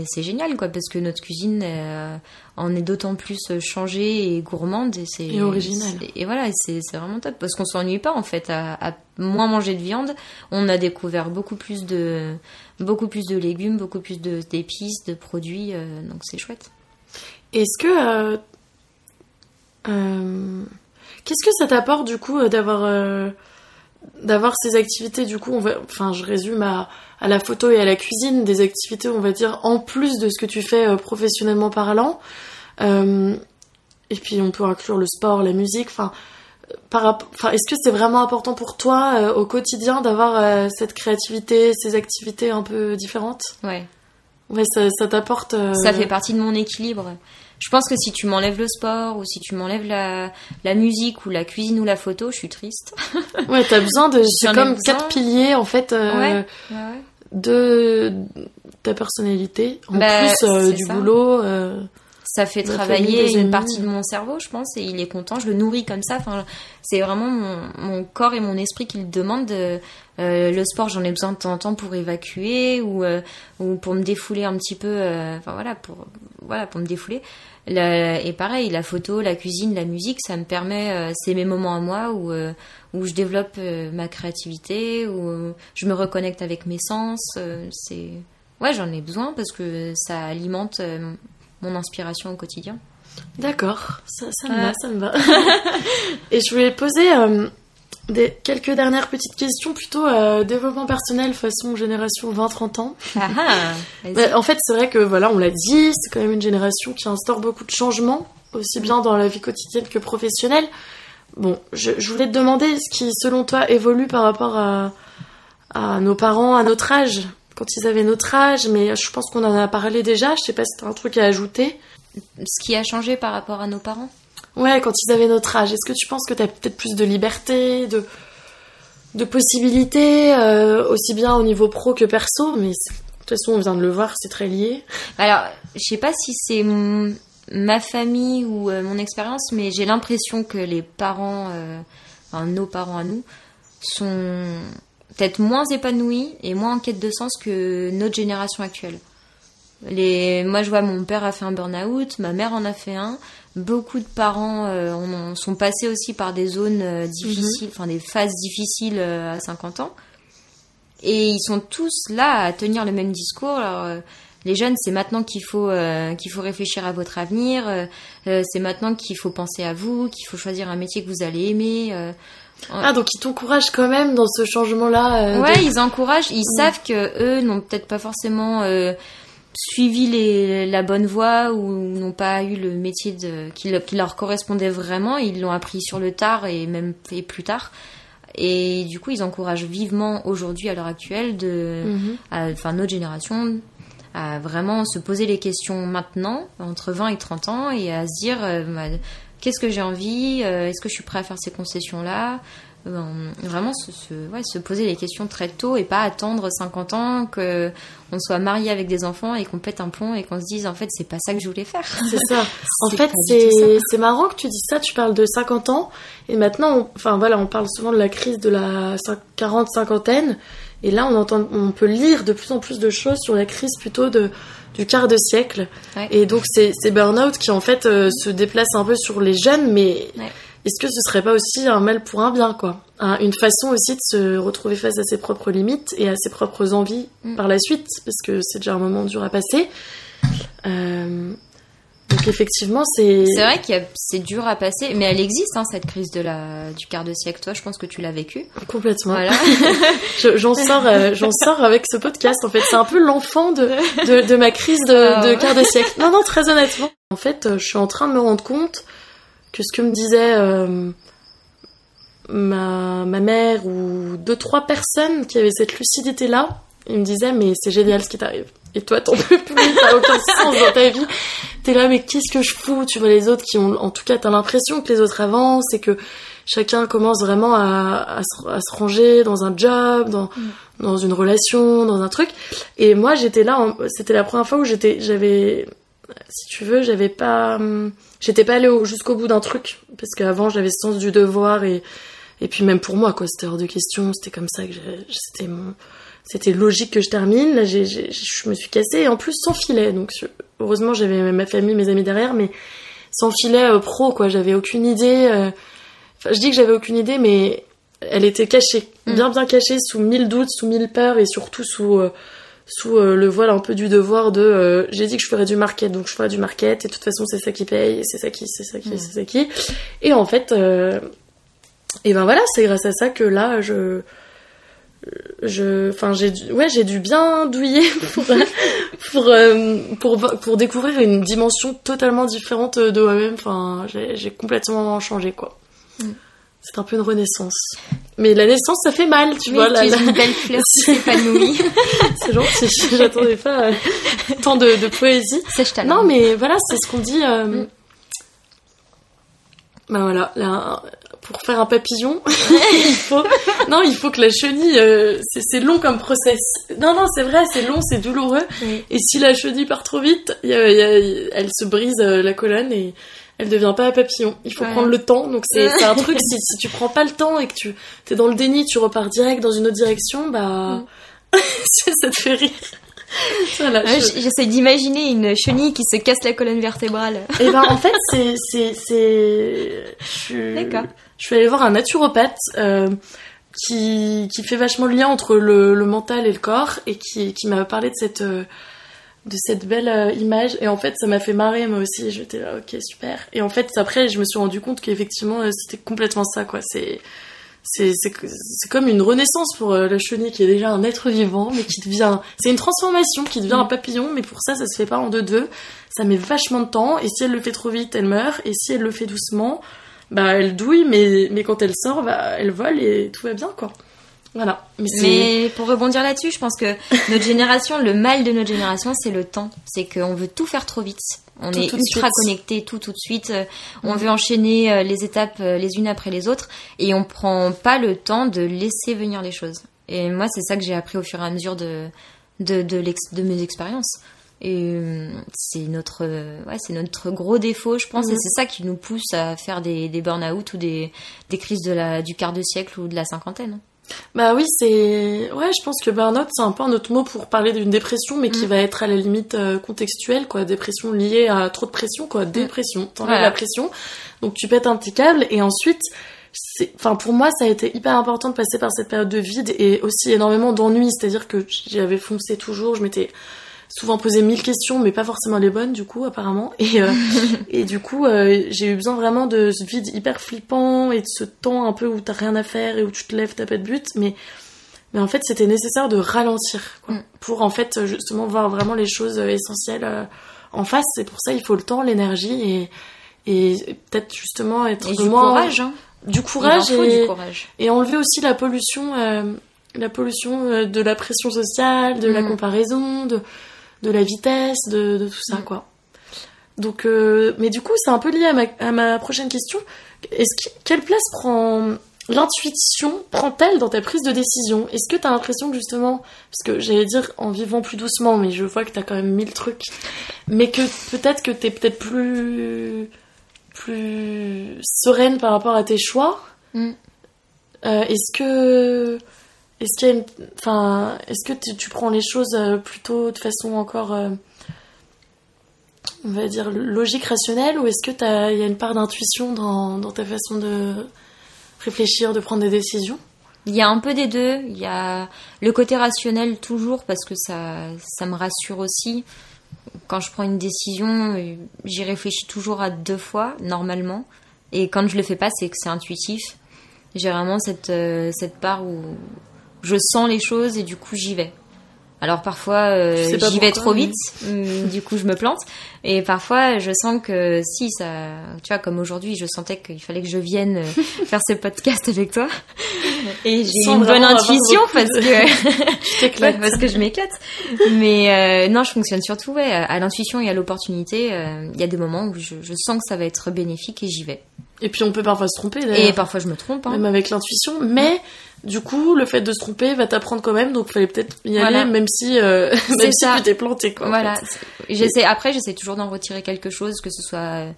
c'est génial, quoi, parce que notre cuisine euh, en est d'autant plus changée et gourmande. Et, c'est, Et originale. Et voilà, c'est vraiment top, parce qu'on s'ennuie pas, en fait, à, à moins manger de viande. On a découvert beaucoup plus de, beaucoup plus de légumes, beaucoup plus de- d'épices, de, produits, euh, donc c'est chouette. Est-ce que. euh, Qu'est-ce que ça t'apporte, du coup, d'avoir. d'avoir ces activités, du coup, on va, enfin, je résume à, à la photo et à la cuisine, des activités, on va dire, en plus de ce que tu fais euh, professionnellement parlant. Euh, et puis, on peut inclure le sport, la musique, enfin, euh, est-ce que c'est vraiment important pour toi euh, au quotidien d'avoir euh, cette créativité, ces activités un peu différentes? Ouais. Ouais, ça, ça t'apporte. Ça fait partie de mon équilibre. Je pense que si tu m'enlèves le sport ou si tu m'enlèves la, la musique ou la cuisine ou la photo, je suis triste. Ouais, t'as besoin de. C'est comme besoin. quatre piliers en fait euh, Ouais, ouais, ouais. De ta personnalité, en Bah, plus euh, du ça. boulot. euh, Ça fait travailler une partie de mon cerveau, je pense, et il est content. Je le nourris comme ça. Enfin, c'est vraiment mon, mon corps et mon esprit qui le demandent. Euh, le sport, j'en ai besoin de temps en temps pour évacuer ou, euh, ou pour me défouler un petit peu. euh, Enfin voilà, pour voilà pour me défouler. La- et pareil, la photo, la cuisine, la musique, ça me permet. euh, c'est mes moments à moi où euh, où je développe euh, ma créativité, où je me reconnecte avec mes sens. euh, c'est ouais, j'en ai besoin parce que ça alimente euh, mon inspiration au quotidien. D'accord, ça, ça me va, ça me va. et je voulais poser euh, des, quelques dernières petites questions, plutôt euh, développement personnel façon génération 20-30 ans. Ah ah. Bah, en fait, c'est vrai que voilà, on l'a dit, c'est quand même une génération qui instaure beaucoup de changements, aussi bien dans la vie quotidienne que professionnelle. Bon, je, je voulais te demander ce qui, selon toi, évolue par rapport à, à nos parents, à notre âge, quand ils avaient notre âge, mais je pense qu'on en a parlé déjà, je sais pas si t'as un truc à ajouter. Ce qui a changé par rapport à nos parents Ouais, quand ils avaient notre âge, est-ce que tu penses que t'as peut-être plus de liberté, de, de possibilités, euh, aussi bien au niveau pro que perso, mais de toute façon, on vient de le voir, c'est très lié. Alors, je sais pas si c'est mon- ma famille ou euh, mon expérience, mais j'ai l'impression que les parents, euh, enfin nos parents à nous, sont peut-être moins épanouis et moins en quête de sens que notre génération actuelle. Les... Moi, je vois mon père a fait un burn-out, ma mère en a fait un. Beaucoup de parents euh, en sont passés aussi par des zones euh, difficiles, enfin des phases difficiles euh, à 50 ans. Et ils sont tous là à tenir le même discours. Alors, euh, les jeunes, c'est maintenant qu'il faut euh, qu'il faut réfléchir à votre avenir. c'est maintenant qu'il faut penser à vous, qu'il faut choisir un métier que vous allez aimer. Ah, donc ils t'encouragent quand même dans ce changement-là. euh, Ouais, de- ils encouragent. Ils savent que eux n'ont peut-être pas forcément euh, suivi les, la bonne voie ou n'ont pas eu le métier de, qui, le- qui leur correspondait vraiment. Ils l'ont appris sur le tard et même fait plus tard. Et du coup, ils encouragent vivement aujourd'hui, à l'heure actuelle, de, Mhm. enfin notre génération, à vraiment se poser les questions maintenant, entre 20 et 30 ans, et à se dire euh, bah, qu'est-ce que j'ai envie, euh, est-ce que je suis prêt à faire ces concessions-là? Euh, Vraiment se, se- ouais, se poser les questions très tôt et pas attendre 50 ans que on soit marié avec des enfants et qu'on pète un plomb et qu'on se dise en fait c'est pas ça que je voulais faire. C'est ça. En fait, c'est marrant que tu dises ça. Tu parles de 50 ans. Et maintenant, on, enfin voilà, on parle souvent de la crise de la 40-cinquantaine. Et là, on, entend, on peut lire de plus en plus de choses sur la crise plutôt de, du quart de siècle. Ouais. Et donc, c'est burn-out qui, en fait, euh, se déplace un peu sur les jeunes. Mais Ouais. est-ce que ce serait pas aussi un mal pour un bien, quoi? Un- Une façon aussi de se retrouver face à ses propres limites et à ses propres envies Mm. par la suite. Parce que c'est déjà un moment dur à passer. Euh, donc, effectivement, c'est. C'est vrai que c'est dur à passer, mais elle existe hein, cette crise de la du quart de siècle. Toi, je pense que tu l'as vécu. Complètement. Voilà. Je- J'en sors, euh, j'en sors avec ce podcast. En fait, c'est un peu l'enfant de, de, de ma crise de, Ah de quart de siècle. Non, non, très honnêtement. En fait, euh, je suis en train de me rendre compte que ce que me disait euh, ma, ma mère ou deux, trois personnes qui avaient cette lucidité-là, ils me disaient, mais c'est génial ce qui t'arrive. Et toi, t'en peux plus, t'as aucun sens dans ta vie. T'es là, mais qu'est-ce que je fous Tu vois les autres qui ont, en tout cas, t'as l'impression que les autres avancent et que chacun commence vraiment à, à, se, à se ranger dans un job, dans, dans une relation, dans un truc. Et moi, j'étais là, en- c'était la première fois où j'étais, j'avais, si tu veux, j'avais pas, hum, j'étais pas allée au- jusqu'au bout d'un truc. Parce qu'avant, j'avais ce sens du devoir et, et puis même pour moi, quoi, c'était hors de question, c'était comme ça que c'était mon, c'était logique que je termine. Là, j'ai, j'ai- je me suis cassée et en plus sans filet. Donc, heureusement, j'avais ma famille, mes amis derrière, mais sans filet euh, pro, quoi. J'avais aucune idée. euh, Enfin, je dis que j'avais aucune idée, mais elle était cachée, Mm. bien bien cachée, sous mille doutes, sous mille peurs et surtout sous euh, sous le voile un peu du devoir de j'ai dit que je ferais du market, donc je ferai du market et de toute façon c'est ça qui paye, et c'est ça qui, c'est ça qui, Mm. c'est ça qui. Et en fait, et ben voilà, c'est grâce à ça que là je je enfin j'ai dû ouais j'ai dû bien douiller pour pour euh, pour pour découvrir une dimension totalement différente de moi-même enfin j'ai complètement changé quoi Mm. c'est un peu une renaissance mais la naissance ça fait mal tu Oui, vois tu là, es une belle fleur qui s'épanouit. c'est gentil j'attendais pas euh, tant de, de poésie non mais voilà c'est ce qu'on dit euh... Mm. ben voilà là, pour faire un papillon il faut non il faut que la chenille euh, c'est long comme process non non c'est vrai c'est long c'est douloureux Oui. et si la chenille part trop vite il y a- il y a- elle se brise euh, la colonne et elle devient pas un papillon il faut Ouais. prendre le temps donc c'est un truc si, si tu prends pas le temps et que tu es dans le déni tu repars direct dans une autre direction bah ça te fait rire voilà, Ouais, je- j- J'essaie d'imaginer une chenille qui se casse la colonne vertébrale. et ben en fait c'est D'accord. Je suis allée voir un naturopathe euh, qui qui fait vachement le lien entre le, le mental et le corps et qui qui m'a parlé de cette euh, de cette belle euh, image. Et en fait ça m'a fait marrer moi aussi. J'étais là ok super. Et en fait après je me suis rendu compte qu'effectivement euh, c'était complètement ça quoi. C'est c'est comme une renaissance pour la chenille qui est déjà un être vivant mais qui devient c'est une transformation qui devient un papillon mais pour ça ça se fait pas en deux deux ça met vachement de temps et si elle le fait trop vite elle meurt et si elle le fait doucement bah elle douille mais mais quand elle sort bah elle vole et tout va bien quoi voilà mais pour rebondir là-dessus, je pense que notre génération, le mal de notre génération, c'est le temps. C'est qu'on veut tout faire trop vite. On Tout, est tout ultra suite. connecté tout tout de suite. Euh, On veut enchaîner euh, les étapes euh, les unes après les autres et on prend pas le temps de laisser venir les choses. Et moi, c'est ça que j'ai appris au fur et à mesure de de de mes expériences. Et euh, c'est notre euh, ouais, c'est notre gros défaut, je pense, et Mhm. c'est ça qui nous pousse à faire des, des burn-out ou des, des crises de la, du quart de siècle ou de la cinquantaine. Bah oui, c'est. Ouais, je pense que burn-out, c'est un peu un autre mot pour parler d'une dépression, mais qui Mm. va être à la limite euh, contextuelle, quoi. Dépression liée à trop de pression, quoi. Dépression. T'enlèves Voilà. la pression, donc tu pètes un petit câble, et ensuite. Enfin, pour moi, ça a été hyper important de passer par cette période de vide et aussi énormément d'ennui, c'est-à-dire que j'y avais foncé toujours, je m'étais souvent posé mille questions, mais pas forcément les bonnes, du coup, apparemment. Et, euh, et du coup, euh, j'ai eu besoin vraiment de ce vide hyper flippant et de ce temps un peu où t'as rien à faire et où tu te lèves, t'as pas de but. Mais, mais en fait, c'était nécessaire de ralentir, quoi, Mm. pour en fait, justement, voir vraiment les choses euh, essentielles en face. Et pour ça, il faut le temps, l'énergie et, et peut-être justement être Et du moins- courage, hein. du courage et, du courage. et enlever aussi la pollution, euh, la pollution de la pression sociale, de la Mhm. comparaison, de, de la vitesse, de, de tout ça, Mhm. quoi. Donc, euh, mais du coup, c'est un peu lié à ma, à ma prochaine question. Est-ce que, quelle place prend l'intuition prend-elle dans ta prise de décision? Est-ce que tu as l'impression que justement, parce que j'allais dire en vivant plus doucement, mais je vois que tu as quand même mille trucs, mais que peut-être que tu es peut-être plus plus sereine par rapport à tes choix Mm. euh, est-ce que est-ce enfin est-ce que tu, prends les choses euh, plutôt de façon encore euh, on va dire logique rationnelle ou est-ce que il y a une part d'intuition dans, dans ta façon de réfléchir de prendre des décisions? Il y a un peu des deux. Il y a le côté rationnel toujours parce que ça, ça me rassure aussi. Quand je prends une décision, euh, j'y réfléchis toujours à deux fois normalement. Et quand je le fais pas, c'est que c'est intuitif. J'ai vraiment cette, cette part où je sens les choses et du coup j'y vais. Alors parfois euh, j'y vais trop vite, du coup je me plante. Et parfois je sens que si ça, tu vois comme aujourd'hui, je sentais qu'il fallait que je vienne euh, faire ce podcast avec toi. Et j'ai Sans une bonne intuition parce de- que. Ouais, parce que je m'éclate. Mais euh, non, je fonctionne surtout ouais, à l'intuition et à l'opportunité. euh, Il y a des moments où je, je sens que ça va être bénéfique et j'y vais. Et puis on peut parfois se tromper Et parfois je me trompe. Hein. même avec l'intuition mais du coup le fait de se tromper va t'apprendre quand même donc fallait peut-être y Voilà. aller même si euh, même si tu t'es planté quoi en Voilà. fait. C'est- J'essaie. Après, j'essaie toujours d'en retirer quelque chose, que ce soit euh,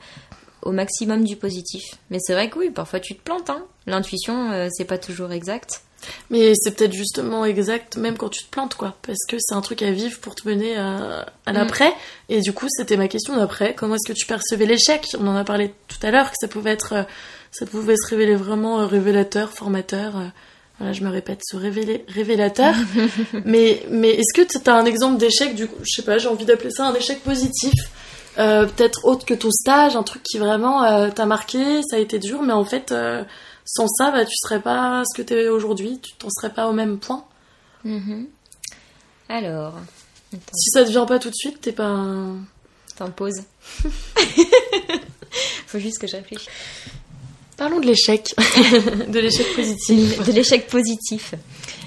au maximum du positif. Mais c'est vrai que oui, parfois tu te plantes. Hein. L'intuition, euh, c'est pas toujours exact. Mais c'est peut-être justement exact, même quand tu te plantes, quoi. Parce que c'est un truc à vivre pour te mener à, à Mm. l'après. Et du coup, c'était ma question d'après. Comment est-ce que tu percevais l'échec? On en a parlé tout à l'heure, que ça pouvait être, euh, ça pouvait se révéler vraiment euh, révélateur, formateur. Voilà, je me répète, ce révélé- révélateur. mais mais est-ce que tu as un exemple d'échec, du coup, je sais pas, j'ai envie d'appeler ça un échec positif euh, Peut-être autre que ton stage, un truc qui vraiment euh, t'a marqué, ça a été dur, mais en fait, euh, sans ça, bah, tu serais pas ce que tu es aujourd'hui, tu t'en serais pas au même point. Mhm. Alors, Si ça te vient pas tout de suite, t'es pas un... t'en pause. Faut juste que je réfléchisse. Parlons de l'échec. de l'échec positif. de l'échec positif.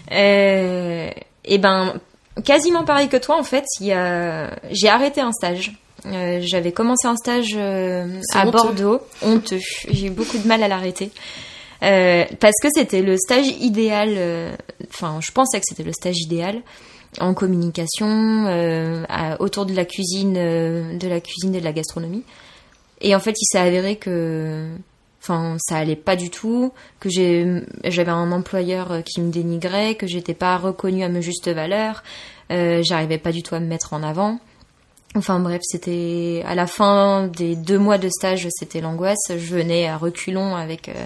Et ben, quasiment pareil que toi, en fait, il y a... j'ai arrêté un stage. Euh, J'avais commencé un stage euh, à honteux. Bordeaux, honteux. J'ai eu beaucoup de mal à l'arrêter. Euh, parce que c'était le stage idéal, enfin je pensais que c'était le stage idéal en communication, à- autour de la cuisine, de la cuisine et de la gastronomie. Et en fait, il s'est avéré que, enfin, ça allait pas du tout, que j'avais un employeur qui me dénigrait, que j'étais pas reconnue à mes justes valeurs, euh, j'arrivais pas du tout à me mettre en avant. Enfin bref, c'était à la fin des deux mois de stage, c'était l'angoisse. Je venais à reculons avec, euh,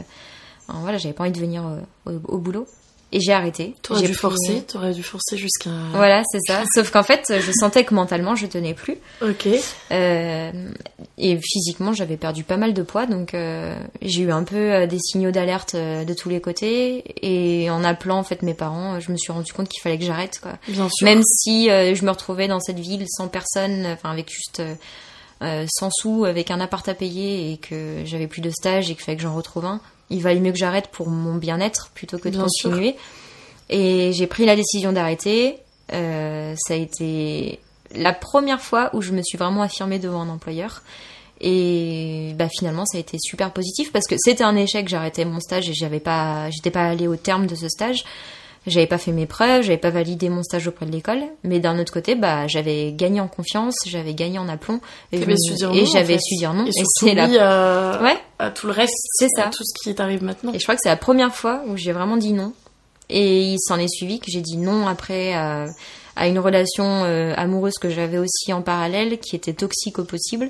voilà, j'avais pas envie de venir euh, au boulot et j'ai arrêté. T'aurais dû forcer, t'aurais dû forcer jusqu'à... Voilà, c'est ça. Sauf qu'en fait, je sentais que mentalement, je tenais plus. Ok. Euh, et physiquement, j'avais perdu pas mal de poids, donc euh, j'ai eu un peu euh, des signaux d'alerte de tous les côtés. Et en appelant en fait mes parents, je me suis rendu compte qu'il fallait que j'arrête, quoi. Bien sûr. Même si euh, je me retrouvais dans cette ville sans personne, enfin avec juste 100 sous, avec un appart à payer et que j'avais plus de stage et qu'il fallait que j'en retrouve un, il valait mieux que j'arrête pour mon bien-être plutôt que de Bien sûr. continuer. Et j'ai pris la décision d'arrêter. Euh, ça a été la première fois où je me suis vraiment affirmée devant un employeur. Et bah, finalement, ça a été super positif parce que c'était un échec. J'arrêtais mon stage et j'avais pas, j'étais pas allée au terme de ce stage. J'avais pas fait mes preuves, j'avais pas validé mon stage auprès de l'école, mais d'un autre côté, bah, j'avais gagné en confiance, j'avais gagné en aplomb, et, T'avais je- su dire non, j'avais fait. dire non. Et Et, c'est la, à... ouais, à tout le reste. C'est ça. à tout ce qui t'arrive maintenant. et je crois que c'est la première fois où j'ai vraiment dit non. Et il s'en est suivi que j'ai dit non après à, à une relation euh, amoureuse que j'avais aussi en parallèle, qui était toxique au possible.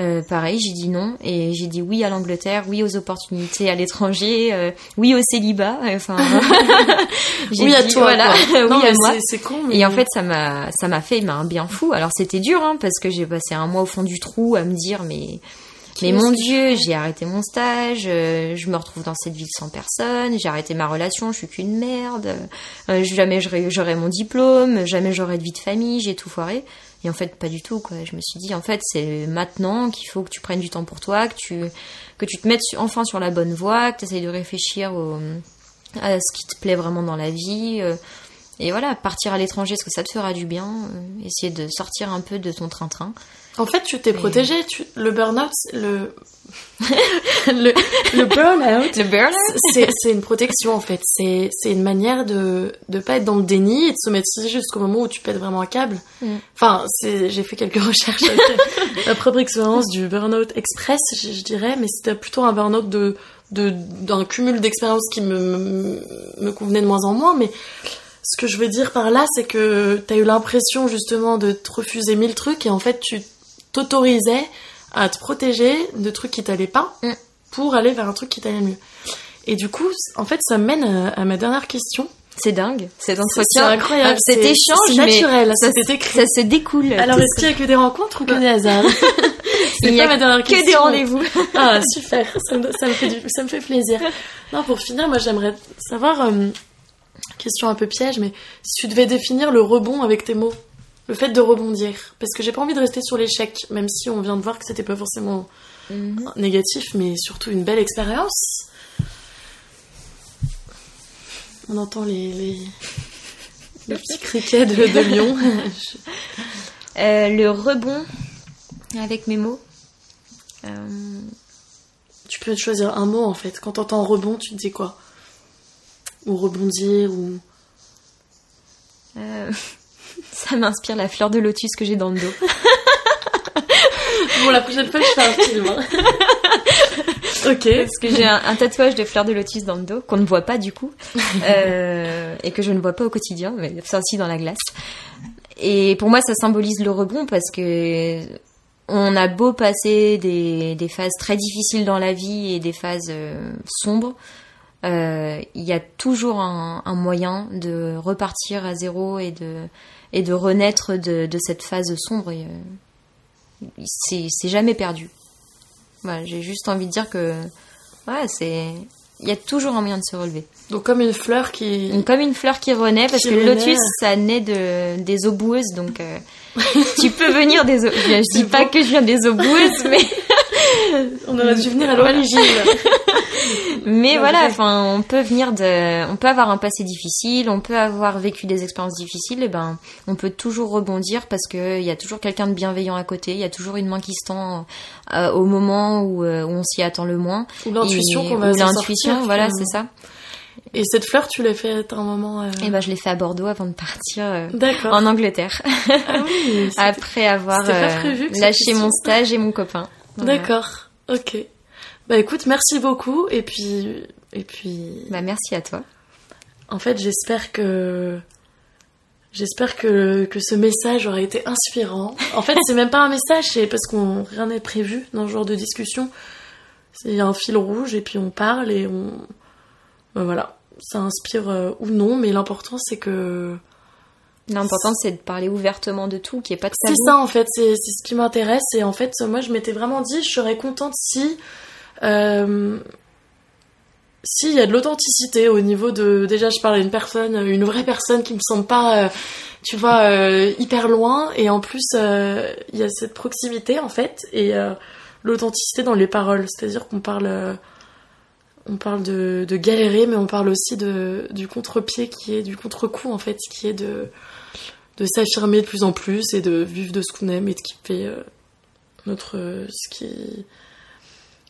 Euh, pareil, j'ai dit non et j'ai dit oui à l'Angleterre, oui aux opportunités à l'étranger, euh, oui au célibat. Enfin, oui à toi, voilà, oui à moi. C'est con. Et en fait, ça m'a, ça m'a fait un bien fou. Alors c'était dur, hein, parce que j'ai passé un mois au fond du trou à me dire mais mais mon Dieu, j'ai arrêté mon stage, euh, je me retrouve dans cette ville sans personne, j'ai arrêté ma relation, je suis qu'une merde, euh, jamais j'aurai mon diplôme, jamais j'aurai de vie de famille, j'ai tout foiré. Et en fait, pas du tout, quoi. Je me suis dit, en fait, c'est maintenant qu'il faut que tu prennes du temps pour toi, que tu, que tu te mettes enfin sur la bonne voie, que tu essayes de réfléchir à ce qui te plaît vraiment dans la vie. Euh, et voilà, partir à l'étranger, est-ce que ça te fera du bien Essayer de sortir un peu de ton train-train. En fait, tu t'es protégé. Tu... Le burn-out, le... le... le burn-out, le burn c'est une protection en fait. C'est une manière de ne pas être dans le déni et de se mettre jusqu'au moment où tu pètes vraiment un câble. Mm. Enfin, j'ai fait quelques recherches avec ma propre expérience du burn-out express, je, dirais, mais c'était plutôt un burn-out de d'un cumul d'expériences qui me, me, me convenait de moins en moins, mais ce que je veux dire par là, c'est que tu as eu l'impression justement de te refuser mille trucs et en fait tu t'autorisais à te protéger de trucs qui t'allaient pas mm. pour aller vers un truc qui t'allait mieux. Et du coup, en fait, ça mène à, ma dernière question. C'est dingue, cet entretien. C'est incroyable. Cet échange, c'est naturel. Ça, ça, se découle. Alors, est-ce qu'il y a que des rencontres ou que des hasards ma dernière question. Que des rendez-vous. ah, super. Ça me, fait ça me fait plaisir. Non, pour finir, moi, j'aimerais savoir, euh, question un peu piège, mais si tu devais définir le rebond avec tes mots, le fait de rebondir. Parce que j'ai pas envie de rester sur l'échec, même si on vient de voir que c'était pas forcément mhm. négatif, mais surtout une belle expérience. On entend les, les, petits criquets de, de Lyon. Euh, le rebond avec mes mots. Euh, tu peux choisir un mot en fait. Quand t'entends rebond, tu te dis quoi? Ou rebondir ou. Euh, ça m'inspire la fleur de lotus que j'ai dans le dos. bon, la prochaine fois, je fais un film. Hein. ok. Parce que j'ai un, tatouage de fleur de lotus dans le dos, qu'on ne voit pas du coup, euh, et que je ne vois pas au quotidien, mais ça aussi dans la glace. Et pour moi, ça symbolise le rebond parce que on a beau passer des, des phases très difficiles dans la vie et des phases euh, sombres, euh, il y a toujours un, un, moyen de repartir à zéro et de et de renaître de, de cette phase sombre. Euh, c'est jamais perdu. Voilà, J'ai juste envie de dire que ouais, c'est il y a toujours un moyen de se relever. Donc comme une fleur qui comme une fleur qui renaît parce que le lotus ça naît de des eaux boueuses donc euh, tu peux venir des eaux je dis pas que je viens des eaux boueuses mais on aurait dû venir à l'origine. Mais voilà, enfin, on peut venir de, on peut avoir un passé difficile, on peut avoir vécu des expériences difficiles, et ben, on peut toujours rebondir parce que il y a toujours quelqu'un de bienveillant à côté, il y a toujours une main qui se tend euh, au moment euh, où, on s'y attend le moins. Ou l'intuition qu'on va L'intuition, voilà, c'est ça. Et cette fleur, tu l'as fait à un moment Et eh ben, je l'ai fait à Bordeaux avant de partir euh, en Angleterre. Ah oui, Après avoir lâché mon stage et mon copain. D'accord. Ok. Bah écoute, merci beaucoup et puis et puis. Bah merci à toi. En fait, j'espère que j'espère que que ce message aura été inspirant. En fait, c'est même pas un message, c'est parce qu'on rien n'est prévu dans ce genre de discussion. C'est un fil rouge et puis on parle et on bah, voilà, ça inspire euh, ou non, mais l'important c'est que L'important, c'est de parler ouvertement de tout, qui est pas de C'est ça, en fait, c'est ce qui m'intéresse. Et en fait, moi, je m'étais vraiment dit, je serais contente si euh, s'il y a de l'authenticité au niveau de déjà je parle à une personne une vraie personne qui me semble pas euh, tu vois euh, hyper loin. Et en plus il y a cette proximité en fait et l'authenticité dans les paroles. C'est-à-dire qu'on parle on parle de, de, galérer mais on parle aussi de du contre-pied qui est du contre-coup en fait qui est de de s'affirmer de plus en plus et de vivre de ce qu'on aime et de kiffer notre ce qui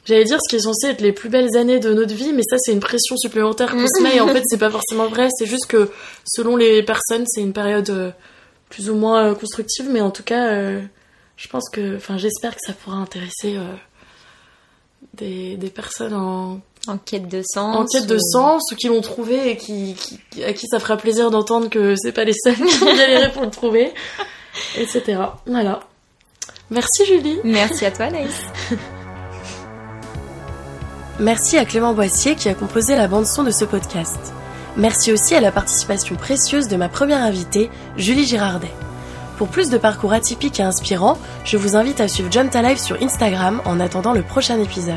J'allais dire ce qui est censé être les plus belles années de notre vie, mais ça c'est une pression supplémentaire qu'on se met et en fait c'est pas forcément vrai. C'est juste que selon les personnes c'est une période euh, plus ou moins euh, constructive, mais en tout cas euh, je pense que, enfin j'espère que ça pourra intéresser des, des, personnes en En quête de sens. en quête de sens ou qui l'ont trouvé et qui, qui- à qui ça fera plaisir d'entendre que c'est pas les seuls qui ont galéré pour le trouver, etc. Voilà. Merci Julie. Merci à toi, Laïs. Merci à Clément Boissier qui a composé la bande-son de ce podcast. Merci aussi à la participation précieuse de ma première invitée, Julie Girardet. Pour plus de parcours atypiques et inspirants, je vous invite à suivre Ta Life sur Instagram en attendant le prochain épisode.